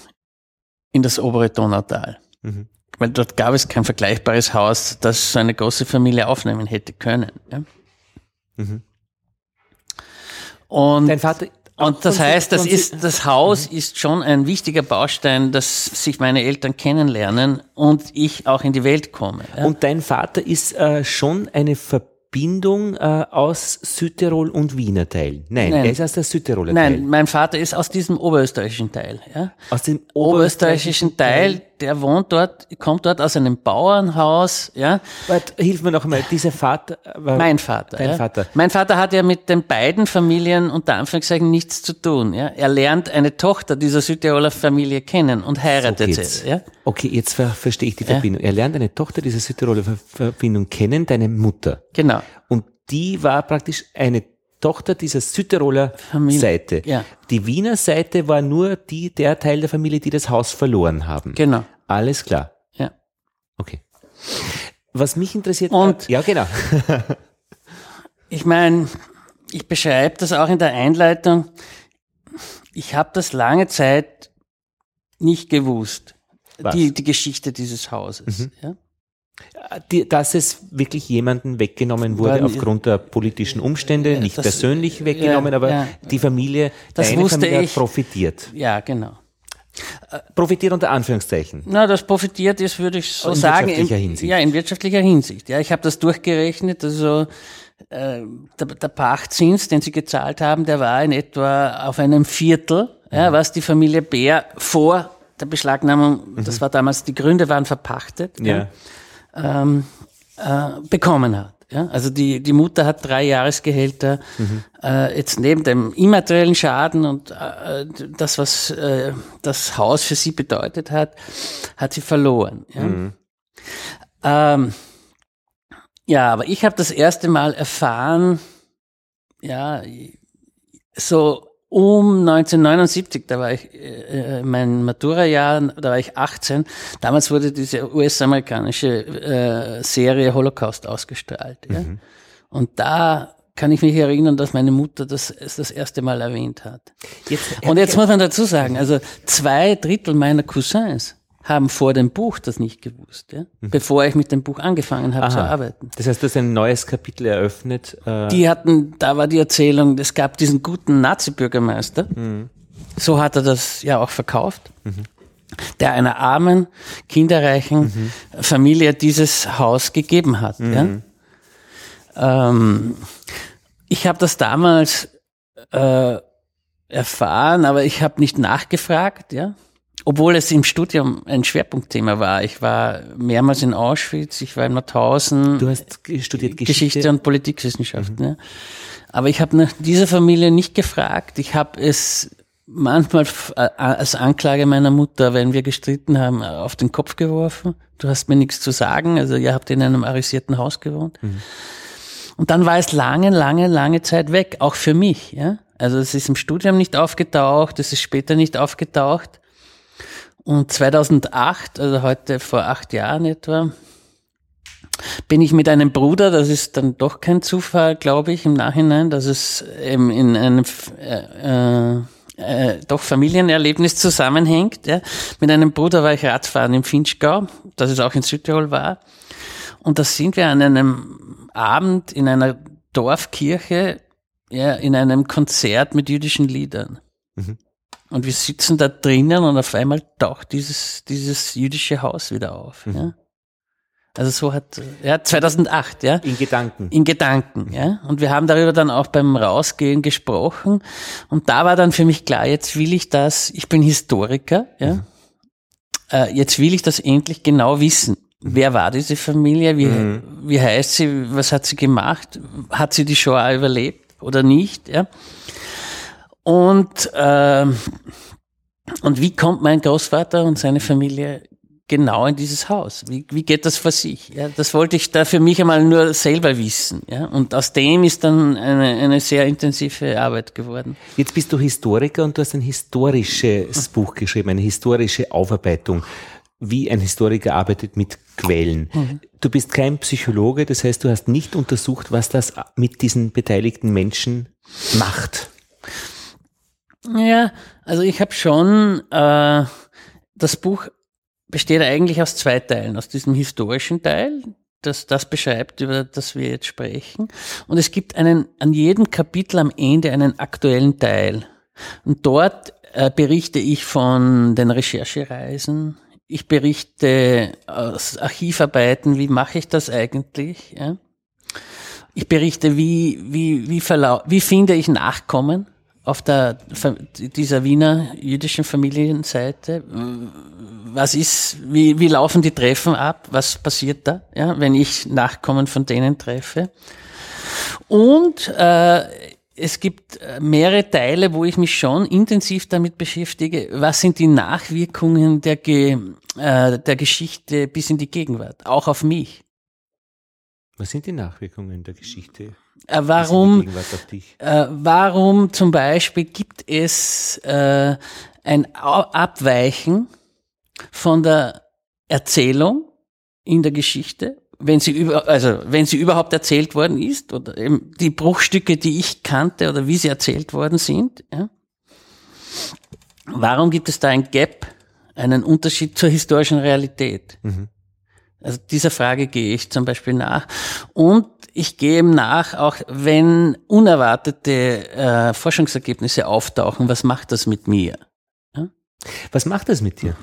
in das obere Donautal. Mhm. Weil dort gab es kein vergleichbares Haus, das so eine große Familie aufnehmen hätte können. Ja. Mhm. Und Dein Vater und das heißt, das ist, das Haus mhm. ist schon ein wichtiger Baustein, dass sich meine Eltern kennenlernen und ich auch in die Welt komme. Ja? Und dein Vater ist äh, schon eine Verbindung äh, aus Südtirol und Wiener Teil. Nein, Nein, er ist aus der Südtiroler Nein, Teil. Nein, mein Vater ist aus diesem oberösterreichischen Teil. Ja? Aus dem oberösterreichischen Teil, der wohnt dort, kommt dort aus einem Bauernhaus, ja. Warte, hilf mir noch einmal, dieser Vater war Mein Vater. Dein ja. Vater. Mein Vater hat ja mit den beiden Familien unter Anführungszeichen nichts zu tun. Ja. Er lernt eine Tochter dieser Südtiroler Familie kennen und heiratet geht's. sie. Ja. Okay, jetzt ver verstehe ich die Verbindung. Er lernt eine Tochter dieser Südtiroler Ver Verbindung kennen, deine Mutter. Genau. Und die war praktisch eine Tochter dieser Südtiroler Familie, Seite. ja. Die Wiener Seite war nur die, der Teil der Familie, die das Haus verloren haben. Genau. Alles klar. Ja. Okay. Was mich interessiert, Und- ja genau. [laughs] Ich meine, ich beschreibe das auch in der Einleitung. Ich habe das lange Zeit nicht gewusst. Was? Die, die Geschichte dieses Hauses. Ja? Die, dass es wirklich jemanden weggenommen wurde War- aufgrund der politischen Umstände, nicht das- persönlich weggenommen, ja, aber ja. die Familie, Das deine Familie ich. profitiert. ja, genau. Profitiert unter Anführungszeichen. Na, das profitiert ist, würde ich so In sagen. wirtschaftlicher Hinsicht. Ja, in wirtschaftlicher Hinsicht. Ja, ich habe das durchgerechnet. Also äh, der, der Pachtzins, den sie gezahlt haben, der war in etwa auf einem Viertel, ja, was die Familie Bär vor der Beschlagnahmung, das war damals, die Gründe waren verpachtet, Ja. Ähm, äh, bekommen hat. Ja, also die, die Mutter hat drei Jahresgehälter, äh, jetzt neben dem immateriellen Schaden und äh, das, was äh, das Haus für sie bedeutet hat, hat sie verloren. Ja, ähm, ja aber ich habe das erste Mal erfahren, ja, so um 1979, da war ich äh, mein Matura-Jahr, da war ich 18. Damals wurde diese US-amerikanische äh, Serie Holocaust ausgestrahlt. Ja? Und da kann ich mich erinnern, dass meine Mutter das das erste Mal erwähnt hat. Jetzt, Und jetzt muss man dazu sagen, also zwei Drittel meiner Cousins haben vor dem Buch das nicht gewusst, ja? bevor ich mit dem Buch angefangen habe zu arbeiten. Das heißt, du hast ein neues Kapitel eröffnet. Äh, Die hatten, da war die Erzählung, es gab diesen guten Nazi-Bürgermeister, so hat er das ja auch verkauft, der einer armen, kinderreichen Familie dieses Haus gegeben hat. Ja? Ähm, ich habe das damals äh, erfahren, aber ich habe nicht nachgefragt, ja. Obwohl es im Studium ein Schwerpunktthema war. Ich war mehrmals in Auschwitz, ich war in Mauthausen. du hast studiert Geschichte, Geschichte. und Politikwissenschaften. Ja. Aber ich habe nach dieser Familie nicht gefragt. Ich habe es manchmal äh, als Anklage meiner Mutter, wenn wir gestritten haben, auf den Kopf geworfen. Du hast mir nichts zu sagen. Also ihr habt in einem arisierten Haus gewohnt. Und dann war es lange, lange, lange Zeit weg, auch für mich. Ja? Also es ist im Studium nicht aufgetaucht, es ist später nicht aufgetaucht. Und 2008, also heute vor acht Jahren etwa, bin ich mit einem Bruder, das ist dann doch kein Zufall, glaube ich, im Nachhinein, dass es ähm, in einem äh, äh, äh, doch Familienerlebnis zusammenhängt. Ja. Mit einem Bruder war ich Radfahren im Finchgau, das es auch in Südtirol war. Und da sind wir an einem Abend in einer Dorfkirche, ja, in einem Konzert mit jüdischen Liedern. Und wir sitzen da drinnen und auf einmal taucht dieses, dieses jüdische Haus wieder auf. Ja. Also so hat, ja, 2008, ja. In Gedanken. In Gedanken, ja. Und wir haben darüber dann auch beim Rausgehen gesprochen. Und da war dann für mich klar, jetzt will ich das, ich bin Historiker, ja. Äh, jetzt will ich das endlich genau wissen. Wer war diese Familie? Wie, wie heißt sie? Was hat sie gemacht? Hat sie die Shoah überlebt oder nicht? Ja. Und, ähm, und wie kommt mein Großvater und seine Familie genau in dieses Haus? Wie, wie geht das für sich? Ja, das wollte ich da für mich einmal nur selber wissen. Ja? Und aus dem ist dann eine, eine sehr intensive Arbeit geworden. Jetzt bist du Historiker und du hast ein historisches Buch geschrieben, eine historische Aufarbeitung, wie ein Historiker arbeitet mit Quellen. Du bist kein Psychologe, das heißt, du hast nicht untersucht, was das mit diesen beteiligten Menschen macht. Ja, also ich habe schon, äh, das Buch besteht eigentlich aus zwei Teilen, aus diesem historischen Teil, das das beschreibt, über das wir jetzt sprechen. Und es gibt einen, an jedem Kapitel am Ende einen aktuellen Teil. Und dort äh, berichte ich von den Recherchereisen. Ich berichte aus Archivarbeiten, wie mache ich das eigentlich? Ja? Ich berichte, wie, wie, wie, verlau wie finde ich Nachkommen auf der, dieser Wiener jüdischen Familienseite? was ist, wie, wie laufen die Treffen ab? Was passiert da, ja, wenn ich Nachkommen von denen treffe? Und äh, es gibt mehrere Teile, wo ich mich schon intensiv damit beschäftige. Was sind die Nachwirkungen der, Ge, äh, der Geschichte bis in die Gegenwart, auch auf mich? Was sind die Nachwirkungen der Geschichte? Äh, warum, äh, warum zum Beispiel gibt es äh, ein Abweichen von der Erzählung in der Geschichte, wenn sie über, also wenn sie überhaupt erzählt worden ist oder eben die Bruchstücke, die ich kannte oder wie sie erzählt worden sind. Ja? Warum gibt es da ein Gap, einen Unterschied zur historischen Realität? Mhm. Also dieser Frage gehe ich zum Beispiel nach. Und ich gehe ihm nach, auch wenn unerwartete äh, Forschungsergebnisse auftauchen, was macht das mit mir? Was macht das mit dir?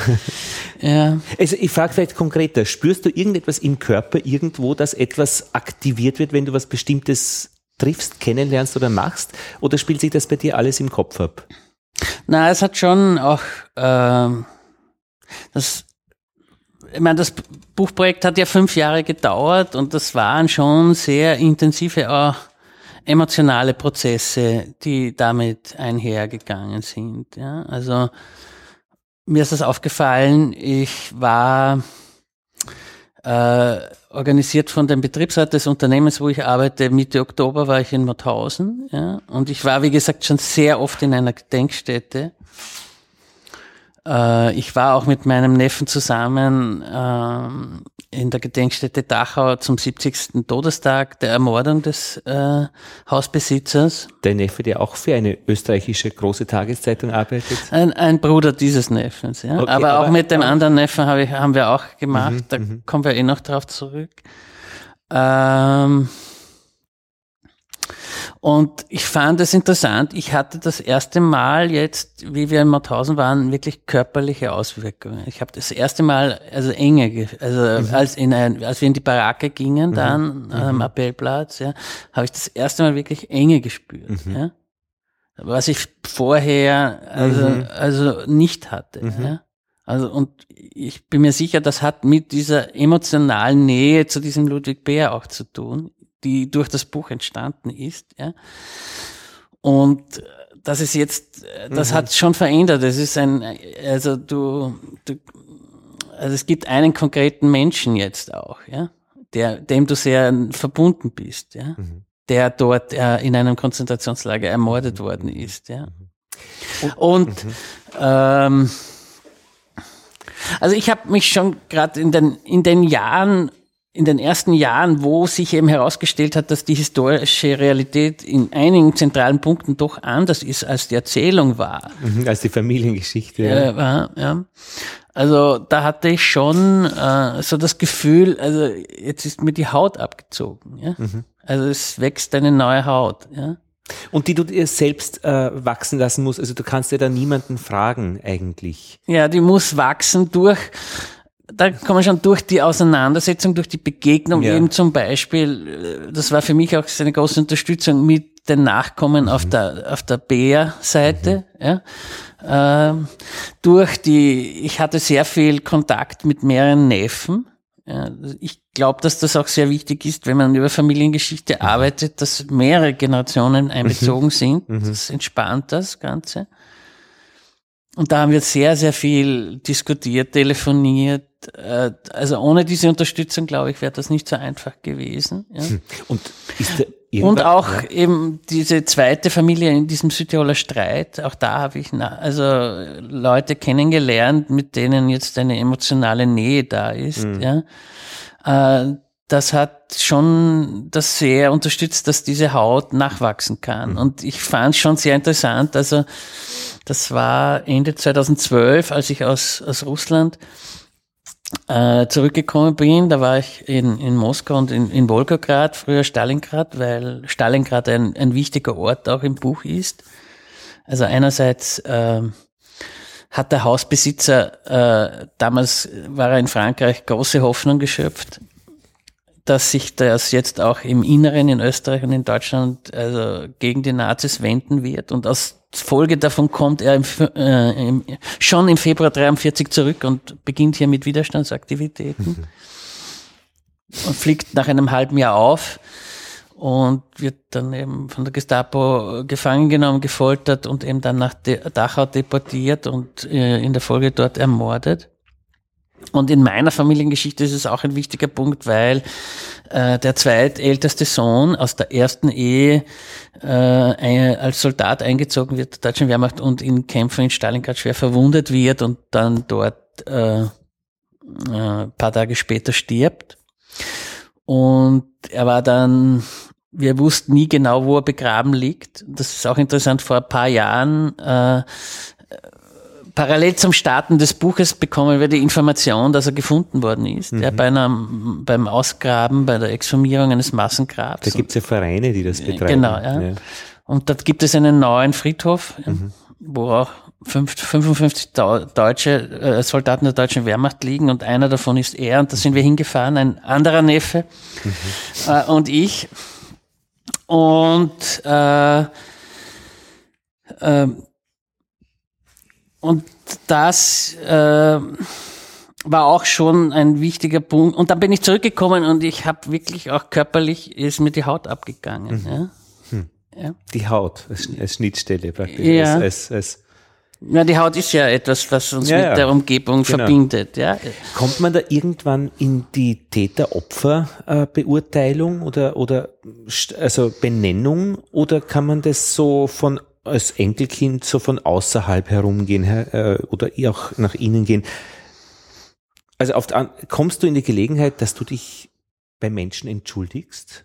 [laughs] ja. Also ich frage vielleicht konkreter, spürst du irgendetwas im Körper irgendwo, dass etwas aktiviert wird, wenn du was Bestimmtes triffst, kennenlernst oder machst? Oder spielt sich das bei dir alles im Kopf ab? Na, es hat schon auch äh, das ich meine, das Buchprojekt hat ja fünf Jahre gedauert und das waren schon sehr intensive auch emotionale Prozesse, die damit einhergegangen sind. Ja? Also mir ist das aufgefallen, ich war äh, organisiert von dem Betriebsrat des Unternehmens, wo ich arbeite. Mitte Oktober war ich in Mauthausen. Ja? Und ich war, wie gesagt, schon sehr oft in einer Gedenkstätte. Äh, ich war auch mit meinem Neffen zusammen ähm, in der Gedenkstätte Dachau zum 70. Todestag der Ermordung des äh, Hausbesitzers. Der Neffe, der auch für eine österreichische große Tageszeitung arbeitet? Ein, ein Bruder dieses Neffens, ja. Okay, aber, aber, auch mit dem anderen Neffen hab ich, haben wir auch gemacht. Mhm, da mhm. kommen wir eh noch drauf zurück. Ähm, und ich fand es interessant. Ich hatte das erste Mal jetzt, wie wir in Mauthausen waren, wirklich körperliche Auswirkungen. Ich habe das erste Mal, also enge, also mhm. als, in ein, als wir in die Baracke gingen, mhm. dann mhm. am Appellplatz, ja, habe ich das erste Mal wirklich Enge gespürt. Mhm. Ja. Was ich vorher also, mhm. also nicht hatte. Mhm. Ja. Also und ich bin mir sicher, das hat mit dieser emotionalen Nähe zu diesem Ludwig Bär auch zu tun die durch das Buch entstanden ist. Ja. Und das ist jetzt, das mhm. hat schon verändert. Es ist ein, also du, du, also es gibt einen konkreten Menschen jetzt auch, ja, der, dem du sehr verbunden bist, ja, mhm. der dort äh, in einem Konzentrationslager ermordet mhm. worden ist, ja. Mhm. Und mhm. ähm, also ich habe mich schon gerade in den in den Jahren in den ersten Jahren, wo sich eben herausgestellt hat, dass die historische Realität in einigen zentralen Punkten doch anders ist, als die Erzählung war. Mhm, als die Familiengeschichte. Ja. Äh, war, ja. Also da hatte ich schon äh, so das Gefühl, also jetzt ist mir die Haut abgezogen. Ja? Mhm. Also es wächst eine neue Haut. Ja? Und die du dir selbst äh, wachsen lassen musst. Also du kannst ja da niemanden fragen eigentlich. Ja, die muss wachsen durch da kann man schon durch die Auseinandersetzung, durch die Begegnung ja. eben zum Beispiel, äh, das war für mich auch eine große Unterstützung mit den Nachkommen mhm. auf der, auf der Bär-Seite, mhm. ja. Ähm, durch die, ich hatte sehr viel Kontakt mit mehreren Neffen. Ja, ich glaube, dass das auch sehr wichtig ist, wenn man über Familiengeschichte mhm. arbeitet, dass mehrere Generationen einbezogen mhm. sind. Mhm. Das entspannt das Ganze. Und da haben wir sehr, sehr viel diskutiert, telefoniert, also ohne diese Unterstützung, glaube ich, wäre das nicht so einfach gewesen. Ja. Hm. Und, und auch ja. eben diese zweite Familie in diesem Südtiroler Streit, auch da habe ich also Leute kennengelernt, mit denen jetzt eine emotionale Nähe da ist. Mhm. Ja. Äh, das hat schon das sehr unterstützt, dass diese Haut nachwachsen kann. Mhm. Und ich fand es schon sehr interessant. Also das war Ende 2012, als ich aus, aus Russland äh, zurückgekommen bin, da war ich in, in Moskau und in, in Wolgograd, früher Stalingrad, weil Stalingrad ein, ein wichtiger Ort auch im Buch ist. Also einerseits äh, hat der Hausbesitzer, äh, damals war er in Frankreich, große Hoffnung geschöpft, dass sich das jetzt auch im Inneren in Österreich und in Deutschland also gegen die Nazis wenden wird. Und aus Folge davon kommt er im, äh, im, schon im Februar 43 zurück und beginnt hier mit Widerstandsaktivitäten mhm. und fliegt nach einem halben Jahr auf und wird dann eben von der Gestapo gefangen genommen, gefoltert und eben dann nach Dachau deportiert und äh, in der Folge dort ermordet. Und in meiner Familiengeschichte ist es auch ein wichtiger Punkt, weil äh, der zweitälteste Sohn aus der ersten Ehe äh, als Soldat eingezogen wird der deutschen Wehrmacht und in Kämpfen in Stalingrad schwer verwundet wird und dann dort äh, äh, paar Tage später stirbt. Und er war dann, wir wussten nie genau, wo er begraben liegt. Das ist auch interessant, vor ein paar Jahren äh, parallel zum Starten des Buches bekommen wir die Information, dass er gefunden worden ist. Mhm. Ja, bei einem, beim Ausgraben, bei der Exhumierung eines Massengrabs. Da gibt es ja Vereine, die das betreiben. Genau, ja. ja. Und dort gibt es einen neuen Friedhof, mhm. wo auch 55 deutsche äh, Soldaten der deutschen Wehrmacht liegen und einer davon ist er und da sind wir hingefahren, ein anderer Neffe mhm. äh, und ich. Und äh, äh, und das äh, war auch schon ein wichtiger Punkt. Und dann bin ich zurückgekommen und ich habe wirklich auch körperlich ist mir die Haut abgegangen. Mhm. Ja? Hm. Ja. Die Haut als, als Schnittstelle praktisch. Ja. Als, als, als ja, die Haut ist ja etwas, was uns ja, mit ja. der Umgebung genau. verbindet. Ja. Kommt man da irgendwann in die Täter-Opfer-Beurteilung oder, oder also Benennung oder kann man das so von als Enkelkind so von außerhalb herumgehen äh, oder auch nach innen gehen. Also oft an, kommst du in die Gelegenheit, dass du dich bei Menschen entschuldigst?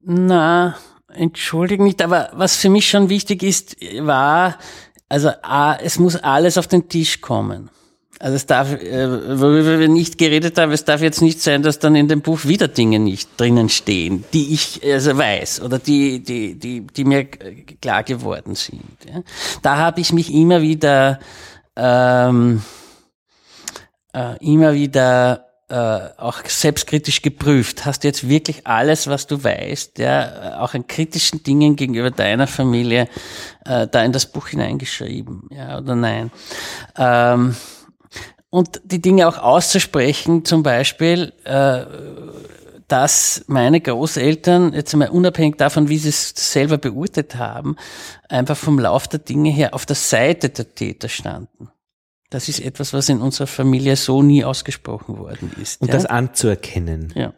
Na, entschuldige nicht, aber was für mich schon wichtig ist, war, also A, es muss alles auf den Tisch kommen. Also es darf, äh, worüber wir nicht geredet haben, es darf jetzt nicht sein, dass dann in dem Buch wieder Dinge nicht drinnen stehen, die ich also weiß oder die, die, die, die mir klar geworden sind. Ja. Da habe ich mich immer wieder, ähm, äh, immer wieder äh, auch selbstkritisch geprüft. Hast du jetzt wirklich alles, was du weißt, ja, auch an kritischen Dingen gegenüber deiner Familie, äh, da in das Buch hineingeschrieben, ja oder nein? Ähm, und die Dinge auch auszusprechen, zum Beispiel, äh, dass meine Großeltern, jetzt einmal unabhängig davon, wie sie es selber beurteilt haben, einfach vom Lauf der Dinge her auf der Seite der Täter standen. Das ist etwas, was in unserer Familie so nie ausgesprochen worden ist. Und ja? das anzuerkennen. Ja.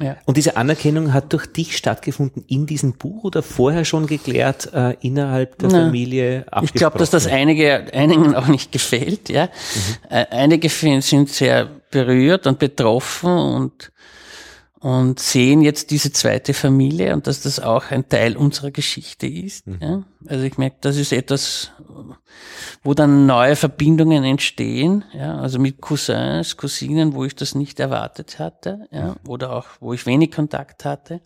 Ja. Und diese Anerkennung hat durch dich stattgefunden in diesem Buch oder vorher schon geklärt äh, innerhalb der Na, Familie? Ich glaube, dass das einige, einigen auch nicht gefällt. Ja, mhm. äh, einige sind sehr berührt und betroffen und und sehen jetzt diese zweite Familie und dass das auch ein Teil unserer Geschichte ist. Mhm. Ja? Also ich merke, das ist etwas, wo dann neue Verbindungen entstehen, ja? also mit Cousins, Cousinen, wo ich das nicht erwartet hatte, ja? Mhm. oder auch wo ich wenig Kontakt hatte.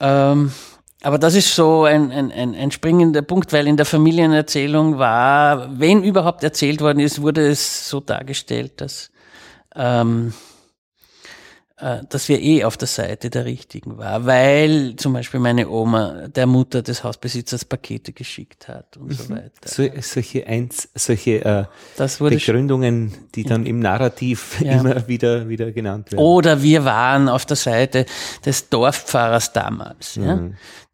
Ähm, aber das ist so ein, ein, ein, ein springender Punkt, weil in der Familienerzählung war, wenn überhaupt erzählt worden ist, wurde es so dargestellt, dass ähm, äh, dass wir eh auf der Seite der Richtigen war, weil zum Beispiel meine Oma der Mutter des Hausbesitzers Pakete geschickt hat und so mhm. weiter. So, solche eins, solche äh, Begründungen, die dann im Narrativ [laughs] ja. immer wieder, wieder genannt werden. Oder wir waren auf der Seite des Dorfpfarrers damals, mhm. ja,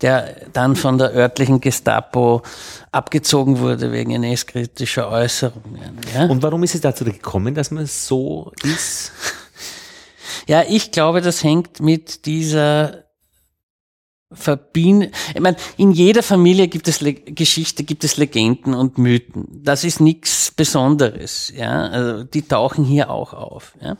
der dann von der örtlichen Gestapo abgezogen wurde wegen NS-kritischer Äußerungen. Ja. Und warum ist es dazu gekommen, dass man so ist? Ja, ich glaube, das hängt mit dieser Verbindung. Ich meine, in jeder Familie gibt es Le Geschichte, gibt es Legenden und Mythen. Das ist nichts Besonderes. Ja, also die tauchen hier auch auf. Ja.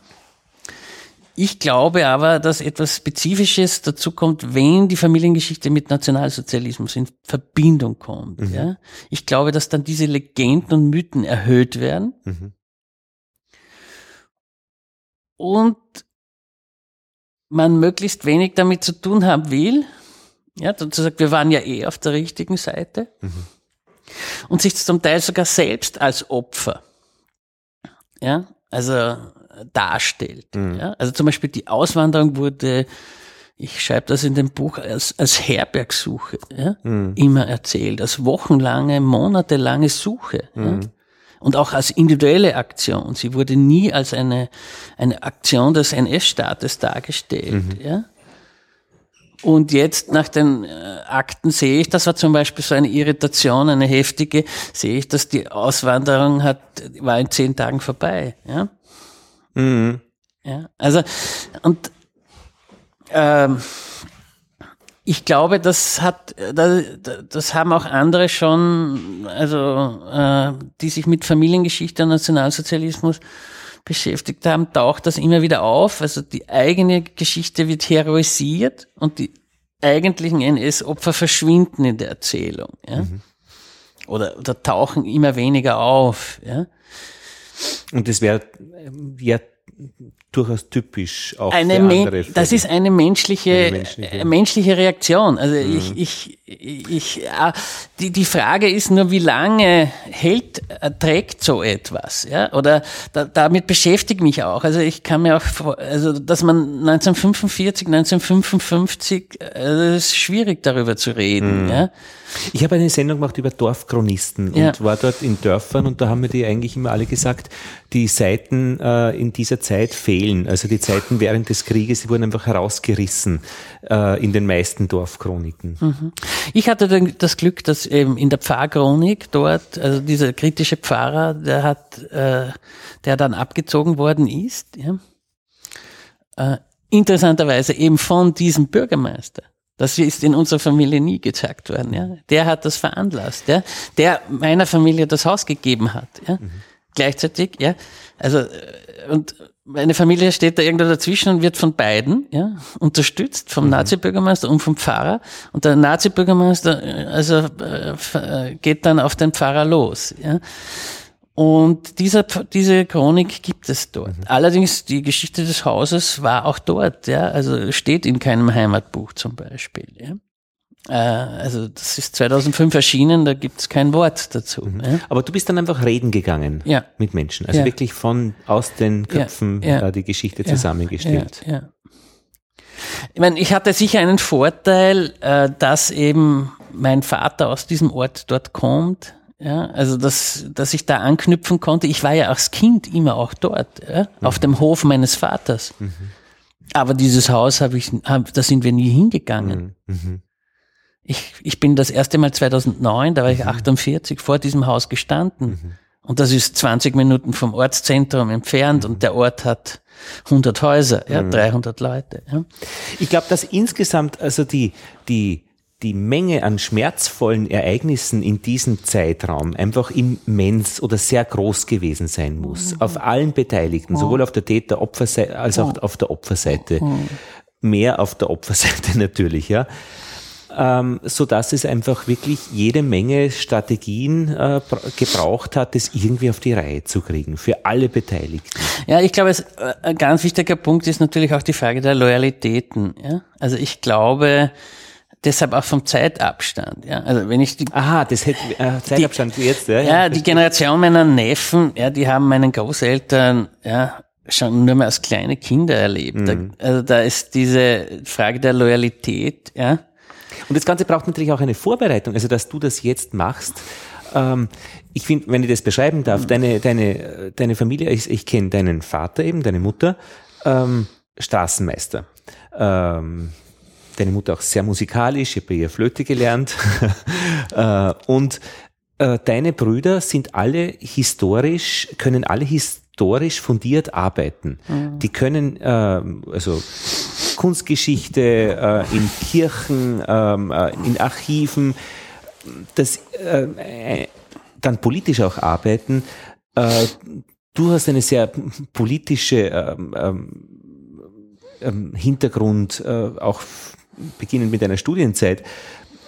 Ich glaube aber, dass etwas Spezifisches dazu kommt, wenn die Familiengeschichte mit Nationalsozialismus in Verbindung kommt. Mhm. Ja. Ich glaube, dass dann diese Legenden und Mythen erhöht werden. Mhm. Und man möglichst wenig damit zu tun haben will. Ja, dazu sagt, wir waren ja eh auf der richtigen Seite. Mhm. Und sich zum Teil sogar selbst als Opfer, ja, also darstellt. Mhm. Ja. Also zum Beispiel die Auswanderung wurde ich schreibe das in dem Buch als, als Herbergsuche, ja, mhm. immer erzählt, als wochenlange, monatelange Suche. Mhm. Ja. Und auch als individuelle Aktion. Sie wurde nie als eine, eine Aktion des NS-Staates dargestellt. Mhm. Ja. Und jetzt nach den äh, Akten sehe ich, das war zum Beispiel so eine Irritation, eine heftige, sehe ich, dass die Auswanderung hat, war in zehn Tagen vorbei. Ja. Mhm. Ja, also und ähm, ich glaube, das hat, das, haben auch andere schon, also äh, die sich mit Familiengeschichte und Nationalsozialismus beschäftigt haben, taucht das immer wieder auf. Also die eigene Geschichte wird heroisiert und die eigentlichen NS-Opfer verschwinden in der Erzählung. Ja? Mhm. Oder, oder tauchen immer weniger auf. Ja? Und das wäre ja durchaus typisch auch eine für andere Fälle. Das ist eine menschliche, eine menschliche. Äh, menschliche Reaktion. Also mhm. ich, ich, ich, äh, die, die Frage ist nur, wie lange hält, äh, trägt so etwas, ja? Oder da, damit beschäftige mich auch. Also ich kann mir auch, also dass man 1945, 1955, also es ist schwierig darüber zu reden, mhm. ja. Ich habe eine Sendung gemacht über Dorfchronisten ja. und war dort in Dörfern und da haben mir die eigentlich immer alle gesagt, die Seiten äh, in dieser Zeit fehlen. Also die Zeiten während des Krieges, die wurden einfach herausgerissen äh, in den meisten Dorfchroniken. Mhm. Ich hatte das Glück, dass eben in der Pfarrchronik dort, also dieser kritische Pfarrer, der hat, äh, der dann abgezogen worden ist, ja, äh, interessanterweise eben von diesem Bürgermeister. Das ist in unserer Familie nie gezeigt worden. Ja. Der hat das veranlasst, ja. der meiner Familie das Haus gegeben hat. Ja. Mhm. Gleichzeitig, ja. Also, äh, und meine Familie steht da irgendwo dazwischen und wird von beiden ja, unterstützt, vom mhm. Nazi-Bürgermeister und vom Pfarrer. Und der Nazi-Bürgermeister äh, also, äh, geht dann auf den Pfarrer los. Ja. Und dieser, diese Chronik gibt es dort. Mhm. Allerdings, die Geschichte des Hauses war auch dort, ja, also steht in keinem Heimatbuch zum Beispiel. Ja. Äh, also das ist 2005 erschienen, da gibt es kein Wort dazu. Mhm. Ja. Aber du bist dann einfach reden gegangen ja. mit Menschen, also ja. wirklich von aus den Köpfen ja. die Geschichte zusammengestellt. Ja. Ich meine, ich hatte sicher einen Vorteil, äh, dass eben mein Vater aus diesem Ort dort kommt ja, also dass, dass ich da anknüpfen konnte. Ich war ja als Kind immer auch dort, ja, mhm. auf dem Hof meines Vaters. Mhm. Aber dieses Haus habe ich, hab, da sind wir nie hingegangen. Mhm. Mhm. Ich, ich bin das erste Mal 2009, da war ich 48, mhm. vor diesem Haus gestanden. Mhm. Und das ist 20 Minuten vom Ortszentrum entfernt und der Ort hat 100 Häuser, ja, 300 Leute. Ja. Ich glaube, dass insgesamt also die, die, die Menge an schmerzvollen Ereignissen in diesem Zeitraum einfach immens oder sehr groß gewesen sein muss. Mhm. Auf allen Beteiligten, sowohl auf der Täter-Opferseite als auch auf der Opferseite. Mehr auf der Opferseite [laughs] natürlich, ja. Ähm, so dass es einfach wirklich jede Menge Strategien äh, gebraucht hat, das irgendwie auf die Reihe zu kriegen, für alle Beteiligten. Ja, ich glaube, es, äh, ein ganz wichtiger Punkt ist natürlich auch die Frage der Loyalitäten. Ja? Also ich glaube, deshalb auch vom Zeitabstand. Ja, also wenn ich die aha, das hätte äh, Zeitabstand die, jetzt. Ja, ja, ja die Generation meiner Neffen, ja, die haben meinen Großeltern ja schon nur mehr als kleine Kinder erlebt. Mhm. Da, also da ist diese Frage der Loyalität. Ja. Und das Ganze braucht natürlich auch eine Vorbereitung. Also dass du das jetzt machst. Ähm, ich finde, wenn ich das beschreiben darf, mhm. deine deine deine Familie, ich, ich kenne deinen Vater eben, deine Mutter, ähm, Straßenmeister. Ähm, deine Mutter auch sehr musikalisch, ich habe ihr Flöte gelernt. [laughs] Äh, und äh, deine Brüder sind alle historisch, können alle historisch fundiert arbeiten. Mhm. Die können äh, also Kunstgeschichte in Kirchen, ähm, in Archiven, das dann politisch auch arbeiten. Du hast eine sehr politische ähm, ähm, Hintergrund, auch beginnend mit einer Studienzeit.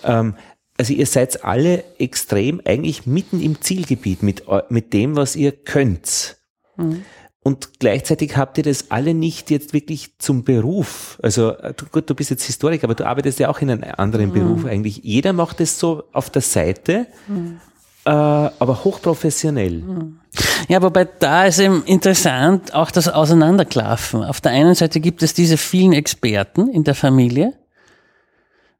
Also ihr seid alle extrem eigentlich mitten im Zielgebiet mit, mit dem, was ihr könnt. Mhm. Und gleichzeitig habt ihr das alle nicht jetzt wirklich zum Beruf. Also du, gut, du bist jetzt Historiker, aber du arbeitest ja auch in einem anderen mhm. Beruf eigentlich. Jeder macht es so auf der Seite. Mhm. äh, aber hochprofessionell. Ja, wobei da ist eben interessant auch das Auseinanderklaffen. Auf der einen Seite gibt es diese vielen Experten in der Familie.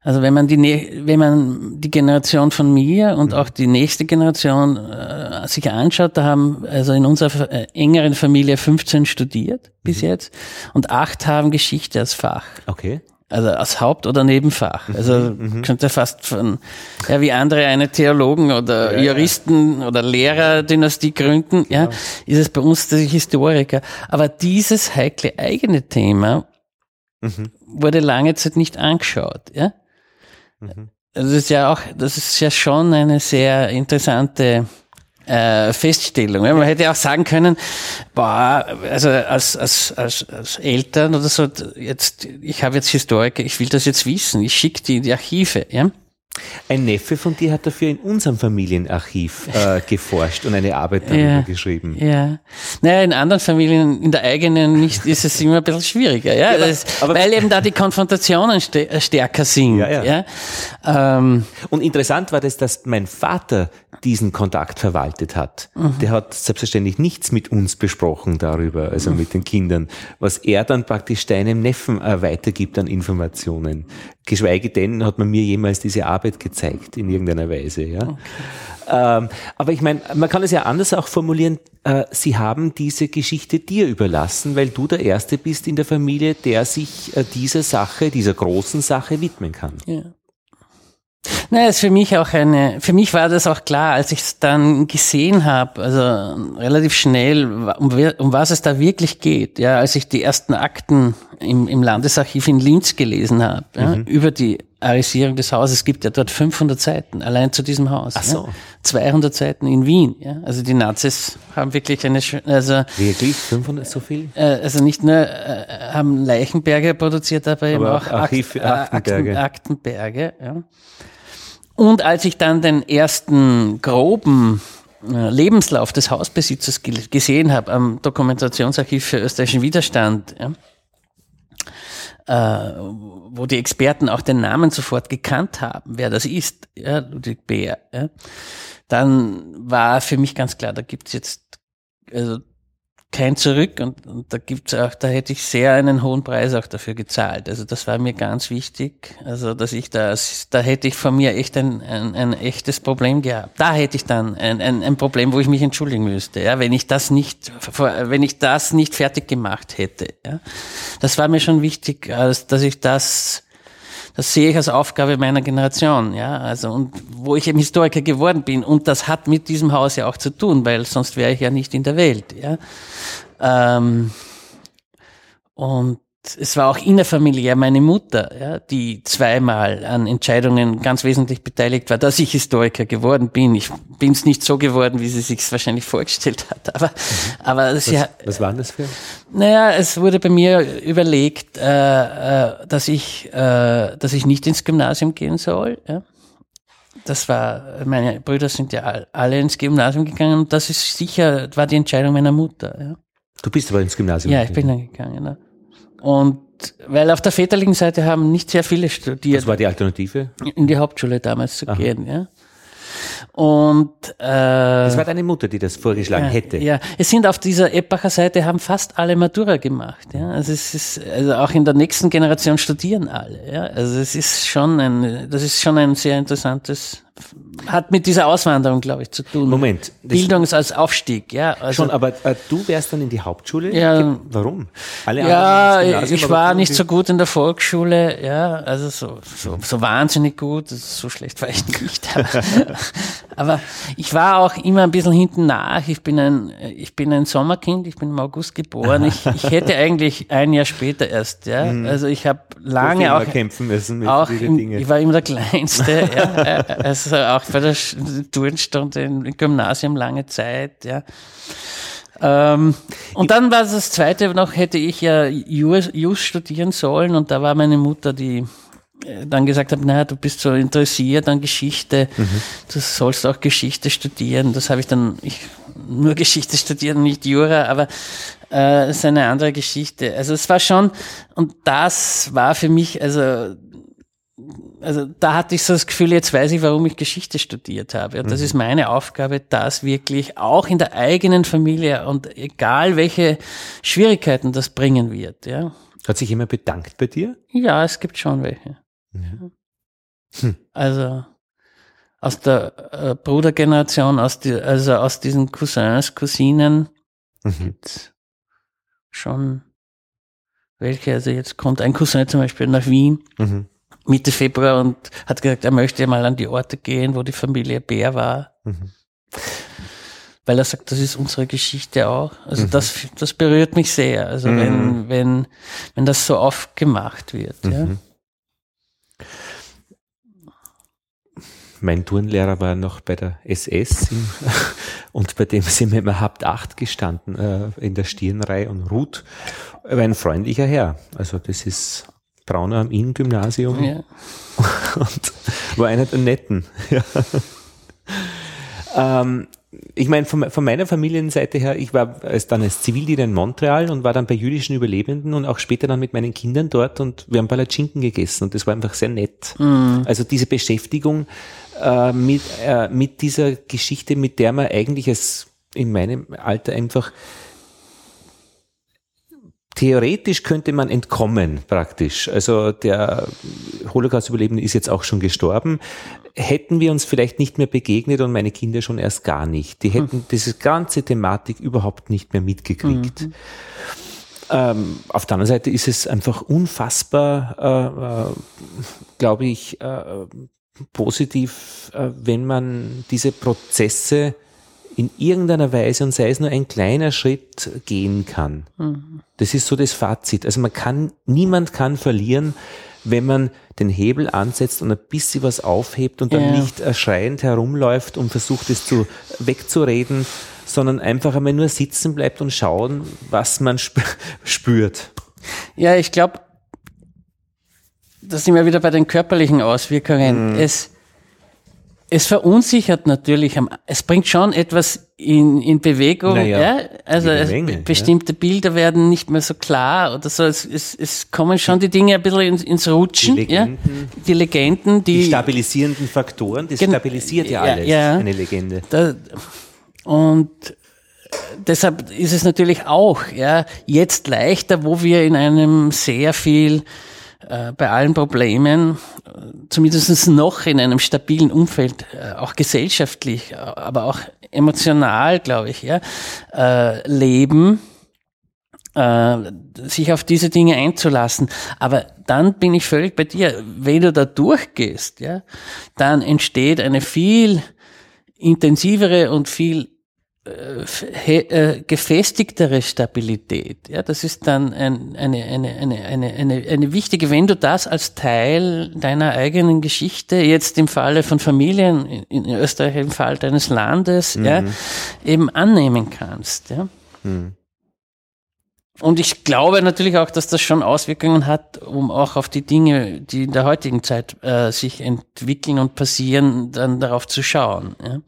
Also wenn man die, wenn man die Generation von mir und auch die nächste Generation äh, sich anschaut, da haben also in unserer äh, engeren Familie 15 studiert bis mhm. jetzt und acht haben Geschichte als Fach. Okay. Also als Haupt- oder Nebenfach. Also mhm, könnte fast von, ja, wie andere eine Theologen oder ja, Juristen ja. oder Lehrerdynastie gründen, ja, ja, ist es bei uns die Historiker. Aber dieses heikle eigene Thema mhm. wurde lange Zeit nicht angeschaut, ja. Mhm. Das ist ja auch, das ist ja schon eine sehr interessante äh, Feststellung. Man hätte auch sagen können, boah, also als, als, als, als Eltern oder so, jetzt, ich habe jetzt Historiker, ich will das jetzt wissen, ich schicke die in die Archive, ja. Ein Neffe von dir hat dafür in unserem Familienarchiv äh, geforscht und eine Arbeit darüber ja, geschrieben. Ja. Naja, in anderen Familien, in der eigenen nicht, ist es immer ein bisschen schwieriger, ja. ja das, aber, weil eben da die Konfrontationen stärker sind. Ja, ja. ja? Ähm, und interessant war das, dass mein Vater diesen Kontakt verwaltet hat. Mhm. Der hat selbstverständlich nichts mit uns besprochen darüber, also mhm. mit den Kindern, was er dann praktisch deinem Neffen äh, weitergibt an Informationen. Geschweige denn hat man mir jemals diese Arbeit gezeigt in irgendeiner Weise. Ja. Okay. Ähm, aber ich meine, man kann es ja anders auch formulieren. Äh, Sie haben diese Geschichte dir überlassen, weil du der Erste bist in der Familie, der sich äh, dieser Sache, dieser großen Sache widmen kann. Ja. Naja, ist für mich auch eine, für mich war das auch klar, als ich es dann gesehen habe, also relativ schnell, um, um, was es da wirklich geht, ja, als ich die ersten Akten im, im Landesarchiv in Linz gelesen habe, ja, mhm. über die Arisierung des Hauses, es gibt ja dort 500 Seiten, allein zu diesem Haus. Ach so. Ja, 200 Seiten in Wien, ja, also die Nazis haben wirklich eine, also. Wirklich? 500 so viel? Äh, also nicht nur, äh, haben Leichenberge produziert, aber, aber eben auch Archiv, Akt, Aktenberge. Akten, Aktenberge, ja. Und als ich dann den ersten groben äh, Lebenslauf des Hausbesitzers gesehen habe am Dokumentationsarchiv für österreichischen Widerstand, ja, äh, wo die Experten auch den Namen sofort gekannt haben, wer das ist, ja, Ludwig Beer, ja, dann war für mich ganz klar, da gibt's jetzt also kein Zurück und, und da gibt's auch, da hätte ich sehr einen hohen Preis auch dafür gezahlt. Also das war mir ganz wichtig. Also dass ich das, da hätte ich von mir echt ein, ein, ein echtes Problem gehabt. Da hätte ich dann ein, ein, ein Problem, wo ich mich entschuldigen müsste, ja, wenn ich das nicht, wenn ich das nicht fertig gemacht hätte. Ja. Das war mir schon wichtig, dass ich das das sehe ich als Aufgabe meiner Generation, ja, also und wo ich eben Historiker geworden bin und das hat mit diesem Haus ja auch zu tun, weil sonst wäre ich ja nicht in der Welt, ja. Ähm, und es war auch innerfamiliär meine Mutter, ja, die zweimal an Entscheidungen ganz wesentlich beteiligt war, dass ich Historiker geworden bin. Ich bin es nicht so geworden, wie sie sich wahrscheinlich vorgestellt hat. Aber, aber was, sie hat. Was waren das für? Naja, es wurde bei mir überlegt, äh, äh, dass ich, äh, dass ich nicht ins Gymnasium gehen soll. Ja. Das war, meine Brüder sind ja alle ins Gymnasium gegangen und das ist sicher, war die Entscheidung meiner Mutter. Ja. Du bist aber ins Gymnasium gegangen? Ja, ich bin dann gegangen. Ja. Und weil auf der väterlichen Seite haben nicht sehr viele studiert. Was war die Alternative? In die Hauptschule damals zu Aha. gehen, ja. Und äh, es war deine Mutter, die das vorgeschlagen ja, hätte. Ja, es sind auf dieser Eppacher Seite haben fast alle Matura gemacht. Ja, also es ist also auch in der nächsten Generation studieren alle. Ja, also es ist schon ein, das ist schon ein sehr interessantes hat mit dieser Auswanderung, glaube ich, zu tun. Moment. Bildungs als Aufstieg, ja. Also, schon, aber äh, du wärst dann in die Hauptschule? Ja. Warum? Alle ja, ich war nicht so gut in der Volksschule, ja, also so, so, so wahnsinnig gut, so schlecht war ich nicht. Aber, [laughs] aber ich war auch immer ein bisschen hinten nach. Ich bin ein, ich bin ein Sommerkind, ich bin im August geboren. Ich, ich hätte eigentlich ein Jahr später erst, ja. Mhm. Also ich habe lange auch kämpfen müssen mit auch im, Ich war immer der Kleinste, ja. [laughs] Also auch bei der Turnstunde im Gymnasium lange Zeit, ja. Ähm, und dann war das zweite noch, hätte ich ja Jus, studieren sollen und da war meine Mutter, die äh, dann gesagt hat, naja, du bist so interessiert an Geschichte, mhm. du sollst auch Geschichte studieren. Das habe ich dann, ich, nur Geschichte studieren, nicht Jura, aber äh, ist eine andere Geschichte. Also es war schon, und das war für mich, also also da hatte ich so das Gefühl, jetzt weiß ich, warum ich Geschichte studiert habe. Und das mhm. ist meine Aufgabe, das wirklich auch in der eigenen Familie und egal welche Schwierigkeiten das bringen wird. Ja. Hat sich jemand bedankt bei dir? Ja, es gibt schon welche. Ja. Hm. Also aus der äh, Brudergeneration, aus die, also aus diesen Cousins, Cousinen mhm. gibt's schon welche. Also jetzt kommt ein Cousin zum Beispiel nach Wien. Mhm Mitte Februar und hat gesagt, er möchte mal an die Orte gehen, wo die Familie Bär war. Mhm. Weil er sagt, das ist unsere Geschichte auch. Also mhm. das, das berührt mich sehr. Also mhm. wenn, wenn, wenn das so oft gemacht wird. Ja. Mhm. Mein Turnlehrer war noch bei der SS [laughs] und bei dem sind wir immer Habt acht gestanden äh, in der Stirnreihe und Ruth war ein freundlicher Herr. Also das ist Brauner am Inn-Gymnasium ja. [laughs] und war einer der Netten. [laughs] Ja. Ähm, ich meine, von, von, meiner Familienseite her, ich war als dann als Zivildiener in Montreal und war dann bei jüdischen Überlebenden und auch später dann mit meinen Kindern dort und wir haben Palatschinken gegessen und das war einfach sehr nett. Mhm. Also diese Beschäftigung äh, mit, äh, mit dieser Geschichte, mit der man eigentlich als in meinem Alter einfach theoretisch könnte man entkommen praktisch. Also der Holocaust-Überlebende ist jetzt auch schon gestorben. Hätten wir uns vielleicht nicht mehr begegnet und meine Kinder schon erst gar nicht. Die hätten mhm. diese ganze Thematik überhaupt nicht mehr mitgekriegt. Mhm. Ähm, auf der anderen Seite ist es einfach unfassbar, äh, äh, glaube ich, äh, positiv, äh, wenn man diese Prozesse in irgendeiner Weise und sei es nur ein kleiner Schritt gehen kann. Mhm. Das ist so das Fazit. Also man kann, niemand kann verlieren, wenn man den Hebel ansetzt und ein bisschen was aufhebt und dann ja. nicht erschreiend herumläuft und versucht es zu wegzureden, sondern einfach einmal nur sitzen bleibt und schauen, was man sp [laughs] spürt. Ja, ich glaube, da sind wir wieder bei den körperlichen Auswirkungen. Mhm. Es, es verunsichert natürlich, es bringt schon etwas in, in Bewegung, naja, ja? also Menge, bestimmte ja. Bilder werden nicht mehr so klar oder so, es, es, es kommen schon die Dinge ein bisschen ins, ins Rutschen, die Legenden, ja? die, Legenden die, die stabilisierenden Faktoren, das stabilisiert ja alles, ja, eine Legende. Da, und deshalb ist es natürlich auch ja, jetzt leichter, wo wir in einem sehr viel äh, bei allen Problemen, äh, zumindest noch in einem stabilen Umfeld, äh, auch gesellschaftlich, aber auch emotional, glaube ich, ja, leben, sich auf diese Dinge einzulassen. Aber dann bin ich völlig bei dir. Wenn du da durchgehst, ja, dann entsteht eine viel intensivere und viel äh, äh, gefestigtere Stabilität. Ja, das ist dann ein, eine, eine, eine, eine, eine, eine wichtige, wenn du das als Teil deiner eigenen Geschichte, jetzt im Falle von Familien, in Österreich im Fall deines Landes, mhm. ja, eben annehmen kannst. Ja. Mhm. Und ich glaube natürlich auch, dass das schon Auswirkungen hat, um auch auf die Dinge, die in der heutigen Zeit äh, sich entwickeln und passieren, dann darauf zu schauen. Ja.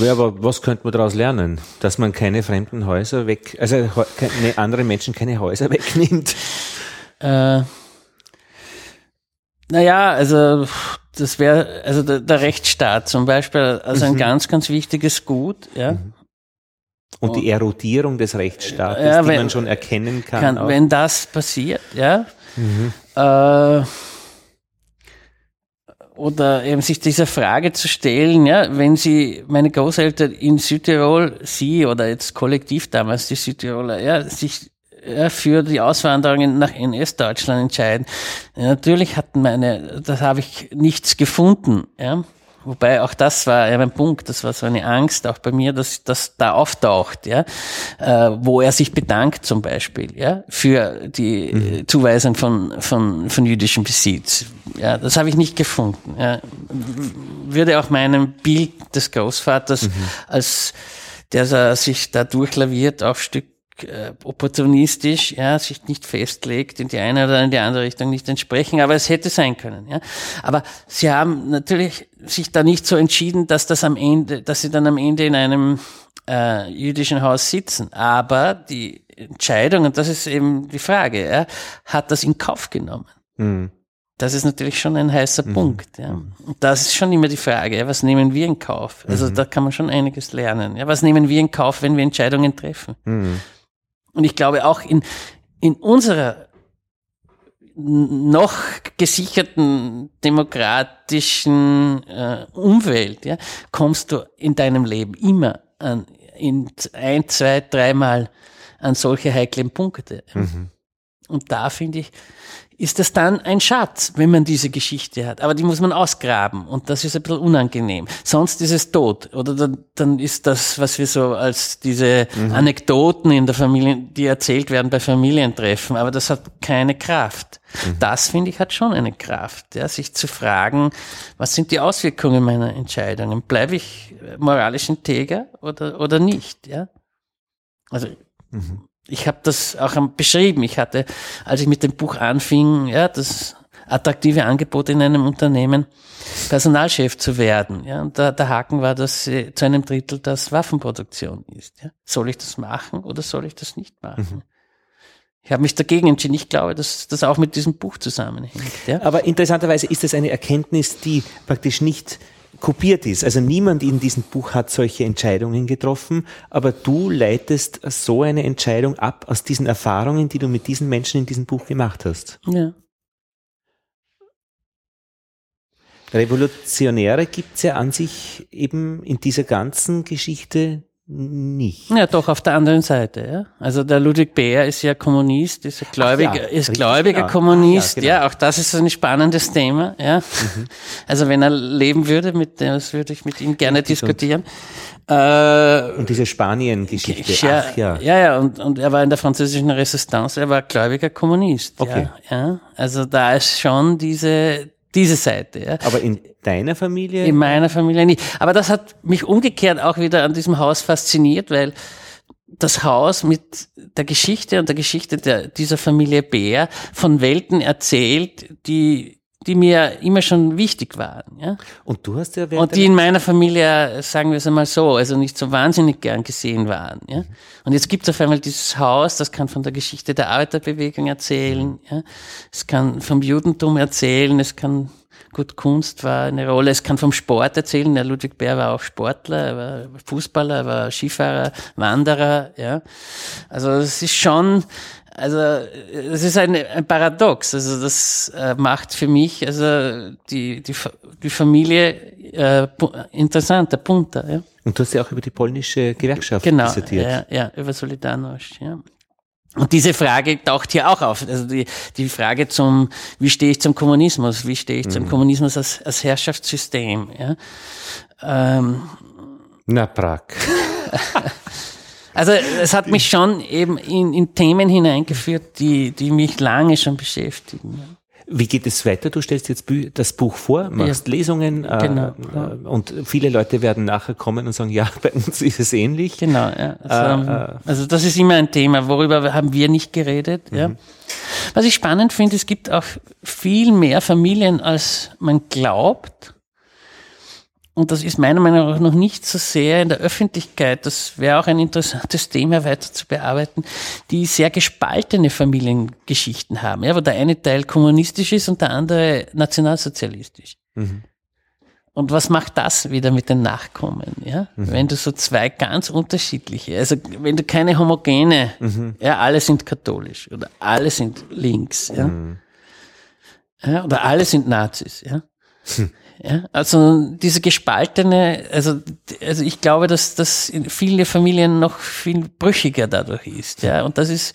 Ja, aber was könnte man daraus lernen? Dass man keine fremden Häuser weg, also keine anderen Menschen keine Häuser [laughs] wegnimmt? Äh, naja, also das wäre, also der, der, Rechtsstaat zum Beispiel, also ein mhm. ganz, ganz wichtiges Gut, ja. Mhm. Und die Erodierung des Rechtsstaates, ja, wenn, die man schon erkennen kann. kann wenn das passiert, ja. Mhm. Äh, oder eben sich dieser Frage zu stellen, ja, wenn sie, meine Großeltern in Südtirol, sie oder jetzt kollektiv damals die Südtiroler, ja, sich ja, für die Auswanderung nach NS-Deutschland entscheiden. Natürlich hatten meine, da habe ich nichts gefunden, ja. Wobei auch das war ja mein Punkt, das war so eine Angst auch bei mir, dass das da auftaucht, ja, äh, wo er sich bedankt zum Beispiel, ja, für die mhm. Zuweisung von, von, von jüdischem Besitz. Ja, das habe ich nicht gefunden. Ja. Würde auch meinem Bild des Großvaters mhm. als der sich da durchlaviert auf Stück äh, opportunistisch, ja, sich nicht festlegt in die eine oder in die andere Richtung nicht entsprechen, aber es hätte sein können, ja. Aber sie haben natürlich sich da nicht so entschieden, dass das am Ende, dass sie dann am Ende in einem äh, jüdischen Haus sitzen. Aber die Entscheidung, und das ist eben die Frage, ja, hat das in Kauf genommen. Mhm. Das ist natürlich schon ein heißer mhm. Punkt. Ja. Und das ist schon immer die Frage, ja, was nehmen wir in Kauf? Also mhm. da kann man schon einiges lernen. Ja, was nehmen wir in Kauf, wenn wir Entscheidungen treffen? Mhm. Und ich glaube auch in, in unserer noch gesicherten demokratischen äh, Umwelt ja, kommst du in deinem Leben immer an, in ein, zwei, dreimal an solche heiklen Punkte. Mhm. Und da finde ich, ist das dann ein Schatz, wenn man diese Geschichte hat. Aber die muss man ausgraben und das ist ein bisschen unangenehm. Sonst ist es tot. Oder dann, dann ist das, was wir so als diese mhm. Anekdoten in der Familie, die erzählt werden bei Familientreffen, aber das hat keine Kraft. Mhm. Das, finde ich, hat schon eine Kraft, ja, sich zu fragen, was sind die Auswirkungen meiner Entscheidungen? Bleibe ich moralisch integer oder, oder nicht? Ja? Also, mhm ich habe das auch beschrieben. Ich hatte, als ich mit dem Buch anfing, ja, das attraktive Angebot in einem Unternehmen, Personalchef zu werden. Ja, und da, der Haken war, dass äh, zu einem Drittel das Waffenproduktion ist. Ja. Soll ich das machen oder soll ich das nicht machen? Mhm. Ich habe mich dagegen entschieden. Ich glaube, dass das auch mit diesem Buch zusammenhängt. Ja. Aber interessanterweise ist das eine Erkenntnis, die praktisch nicht kopiert ist. Also niemand in diesem Buch hat solche Entscheidungen getroffen, aber du leitest so eine Entscheidung ab aus diesen Erfahrungen, die du mit diesen Menschen in diesem Buch gemacht hast. Ja. Revolutionäre gibt es ja an sich eben in dieser ganzen Geschichte nicht. Ja, doch, auf der anderen Seite, ja. Also der Ludwig Bär ist ja Kommunist, ist ja gläubiger, ja, ist gläubiger genau. Kommunist, ja, genau. ja, auch das ist ein spannendes Thema, ja. Mhm. Also wenn er leben würde, mit dem, das würde ich mit ihm gerne und, diskutieren. Äh, und diese Spanien-Geschichte, ja, ja. Ja, ja, und, und er war in der französischen Resistance, er war gläubiger Kommunist, okay. ja, ja. Also da ist schon diese, diese Seite. Ja. Aber in deiner Familie? In meiner Familie nicht. Aber das hat mich umgekehrt auch wieder an diesem Haus fasziniert, weil das Haus mit der Geschichte und der Geschichte der, dieser Familie Bär von Welten erzählt, die die mir immer schon wichtig waren. Ja? Und du hast ja Und die in meiner Familie, sagen wir es einmal so, also nicht so wahnsinnig gern gesehen waren. Ja? Und jetzt gibt es auf einmal dieses Haus, das kann von der Geschichte der Arbeiterbewegung erzählen, ja? es kann vom Judentum erzählen, es kann Gut, Kunst war eine Rolle. Es kann vom Sport erzählen. Der Ludwig Bär war auch Sportler, er war Fußballer, er war Skifahrer, Wanderer. Ja, also es ist schon also es ist ein, ein Paradox. Also das äh, macht für mich also die die, die Familie äh, interessanter, bunter. Ja. Und du hast ja auch über die polnische Gewerkschaft genau, dissertiert. Ja, ja, über Solidarność. Ja. Und diese Frage taucht hier auch auf. Also die, die Frage zum, wie stehe ich zum Kommunismus? Wie stehe ich mhm. zum Kommunismus als, als Herrschaftssystem? Ja? Ähm, Na, Prag. [laughs] Also es hat mich schon eben in, in Themen hineingeführt, die, die mich lange schon beschäftigen. Wie geht es weiter? Du stellst jetzt das Buch vor, machst ja, Lesungen äh, genau, ja. und viele Leute werden nachher kommen und sagen, ja, [laughs] bei uns ist es ähnlich. Genau, ja. Also, äh, äh also das ist immer ein Thema, worüber haben wir nicht geredet. Mhm. Ja. Was ich spannend finde, es gibt auch viel mehr Familien, als man glaubt und das ist meiner Meinung nach noch nicht so sehr in der Öffentlichkeit, das wäre auch ein interessantes Thema weiter zu bearbeiten, die sehr gespaltene Familiengeschichten haben, ja, wo der eine Teil kommunistisch ist und der andere nationalsozialistisch. Mhm. Und was macht das wieder mit den Nachkommen, ja? Mhm. Wenn du so zwei ganz unterschiedliche, also wenn du keine homogene, mhm. ja, alle sind katholisch oder alle sind links, ja? Mhm. ja oder alle sind Nazis, ja? Ja, also diese gespaltene, also, also ich glaube, dass das in vielen Familien noch viel brüchiger dadurch ist. Ja, und das ist,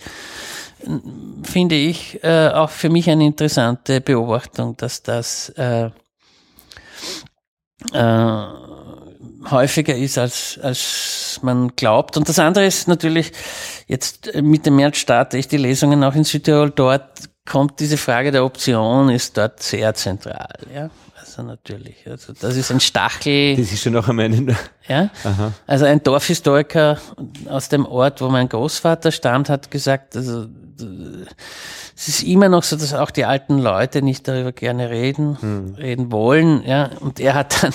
finde ich, äh, auch für mich eine interessante Beobachtung, dass das äh, äh, häufiger ist, als, als man glaubt. Und das andere ist natürlich, jetzt mit dem März starte ich die Lesungen auch in Südtirol. Dort kommt diese Frage der Option, ist dort sehr zentral. Ja? Wasser natürlich. Also das ist ein Stachel. Das ist schon noch einmal ein. Ja. Aha. Also ein Dorfhistoriker aus dem Ort, wo mein Großvater stammt, hat gesagt, also es ist immer noch so, dass auch die alten Leute nicht darüber gerne reden, hm. reden wollen. Ja. Und er hat dann,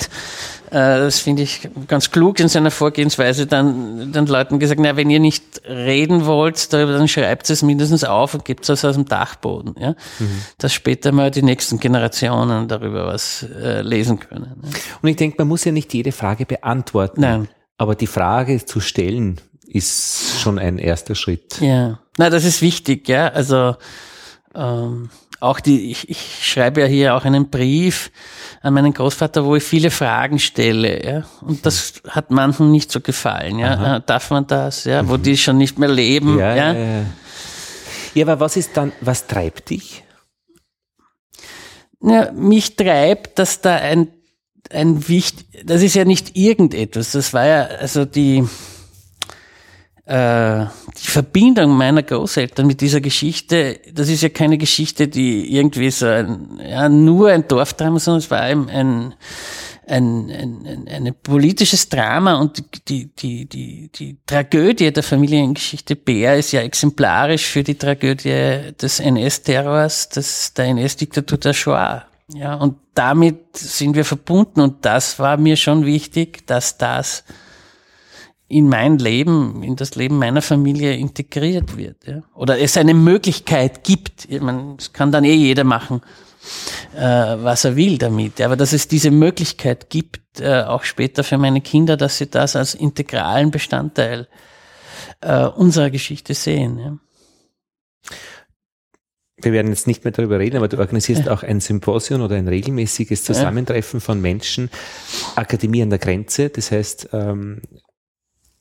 äh, das finde ich ganz klug in seiner Vorgehensweise, dann den Leuten gesagt, na, wenn ihr nicht reden wollt darüber, dann schreibt es mindestens auf und gebt es aus dem Dachboden. Ja. Mhm. Dass später mal die nächsten Generationen darüber was äh, lesen können. Ja. Und ich denke, man muss ja nicht jede Frage beantworten. Nein. Aber die Frage zu stellen, ist schon ein erster Schritt. Ja, na, das ist wichtig, ja. Also ähm, auch die, ich, ich schreibe ja hier auch einen Brief an meinen Großvater, wo ich viele Fragen stelle, ja. Und das hat manchen nicht so gefallen, ja. Aha. Äh, darf man das, ja, wo mhm. die schon nicht mehr leben, ja. Ja, ja. ja aber was ist dann, was treibt dich? Ja, mich treibt, dass da ein, ein wichtig, das ist ja nicht irgendetwas, das war ja, also die, äh, die Verbindung meiner Großeltern mit dieser Geschichte, das ist ja keine Geschichte, die irgendwie so ein, ja, nur ein Dorfdrama, sondern es war ein, ein, ein, ein, ein politisches Drama und die, die, die, die Tragödie der Familiengeschichte Bär ist ja exemplarisch für die Tragödie des NS-Terrors, der NS-Diktatur der Shoah. Ja, und damit sind wir verbunden und das war mir schon wichtig, dass das in mein Leben, in das Leben meiner Familie integriert wird. Ja? Oder es eine Möglichkeit gibt. Ich meine, das kann dann eh jeder machen, äh, was er will damit. Aber dass es diese Möglichkeit gibt, äh, auch später für meine Kinder, dass sie das als integralen Bestandteil äh, unserer Geschichte sehen. Ja? wir werden jetzt nicht mehr darüber reden, aber du organisierst auch ein Symposium oder ein regelmäßiges Zusammentreffen von Menschen, Akademie an der Grenze, das heißt ähm,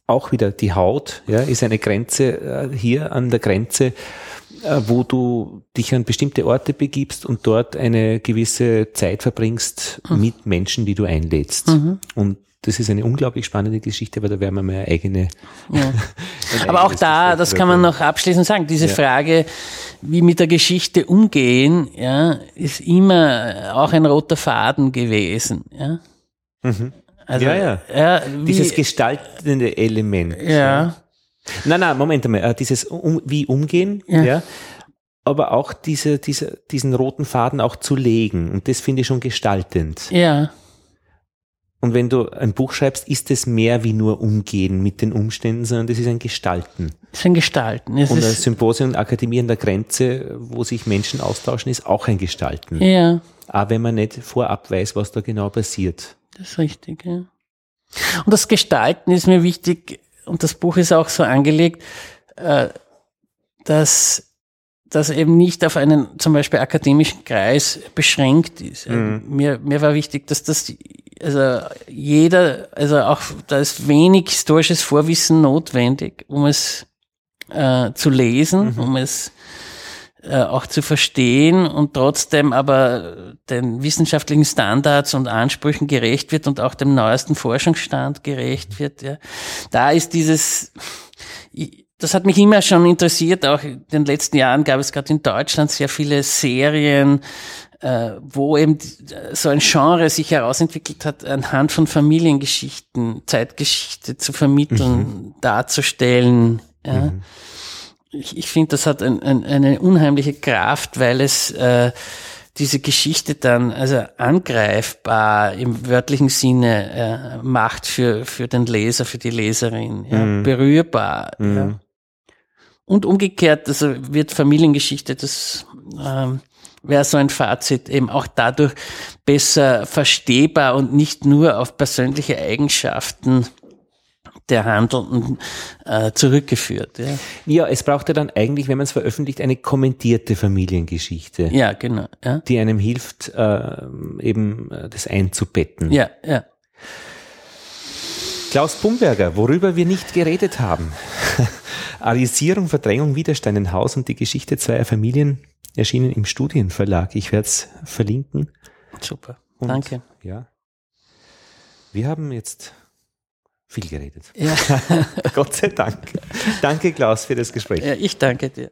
auch wieder die Haut, ja, ist eine Grenze äh, hier an der Grenze, äh, wo du dich an bestimmte Orte begibst und dort eine gewisse Zeit verbringst mhm. mit Menschen, die du einlädst. Mhm. Und das ist eine unglaublich spannende Geschichte, aber da werden wir mal eine eigene. Ja. [laughs] aber auch da, das kann man noch abschließend sagen, diese ja. Frage, wie mit der Geschichte umgehen, ja, ist immer auch ein roter Faden gewesen. Ja. Mhm. Also, ja, ja. ja wie, dieses gestaltende Element. Ja. ja. Nein, nein, Moment einmal. Äh, dieses um, wie umgehen, ja. ja. Aber auch diese, diese, diesen roten Faden auch zu legen. Und das finde ich schon gestaltend. Ja. Und wenn du ein Buch schreibst, ist es mehr wie nur Umgehen mit den Umständen, sondern das ist ein Gestalten. Das ist ein Gestalten. Es und ein Symposium und Akademie an der Grenze, wo sich Menschen austauschen, ist auch ein Gestalten. Ja. Aber wenn man nicht vorab weiß, was da genau passiert. Das ist richtig, ja. Und das Gestalten ist mir wichtig, und das Buch ist auch so angelegt, äh, dass das eben nicht auf einen zum Beispiel akademischen Kreis beschränkt ist. Mhm. Mir, mir war wichtig, dass das also jeder, also auch da ist wenig historisches Vorwissen notwendig, um es äh, zu lesen, mhm. um es äh, auch zu verstehen und trotzdem aber den wissenschaftlichen Standards und Ansprüchen gerecht wird und auch dem neuesten Forschungsstand gerecht wird. Ja. Da ist dieses, das hat mich immer schon interessiert, auch in den letzten Jahren gab es gerade in Deutschland sehr viele Serien, äh, wo eben so ein Genre sich herausentwickelt hat, anhand von Familiengeschichten, Zeitgeschichte zu vermitteln, mhm. darzustellen. Ja. Mhm ich, ich finde, das hat ein, ein, eine unheimliche Kraft, weil es äh, diese Geschichte dann also angreifbar im wörtlichen Sinne äh, macht für, für den Leser, für die Leserin, ja, mhm. berührbar. Mhm. Ja. Und umgekehrt, also wird Familiengeschichte, das ähm, wäre so ein Fazit, eben auch dadurch besser verstehbar und nicht nur auf persönliche Eigenschaften der Handelnden äh, zurückgeführt. Ja. ja, es braucht ja dann eigentlich, wenn man es veröffentlicht, eine kommentierte Familiengeschichte. Ja, genau. Ja. Die einem hilft, äh, eben äh, das einzubetten. Ja, ja. Klaus Bumberger, worüber wir nicht geredet haben. [laughs] Arisierung, Verdrängung, Widerstand, ein Haus und die Geschichte zweier Familien erschienen im Studienverlag. Ich werde es verlinken. Super. Und, Danke. Ja. Wir haben jetzt viel geredet. Ja. [laughs] Gott sei Dank. Danke, Klaus, für das Gespräch. Ja, ich danke dir.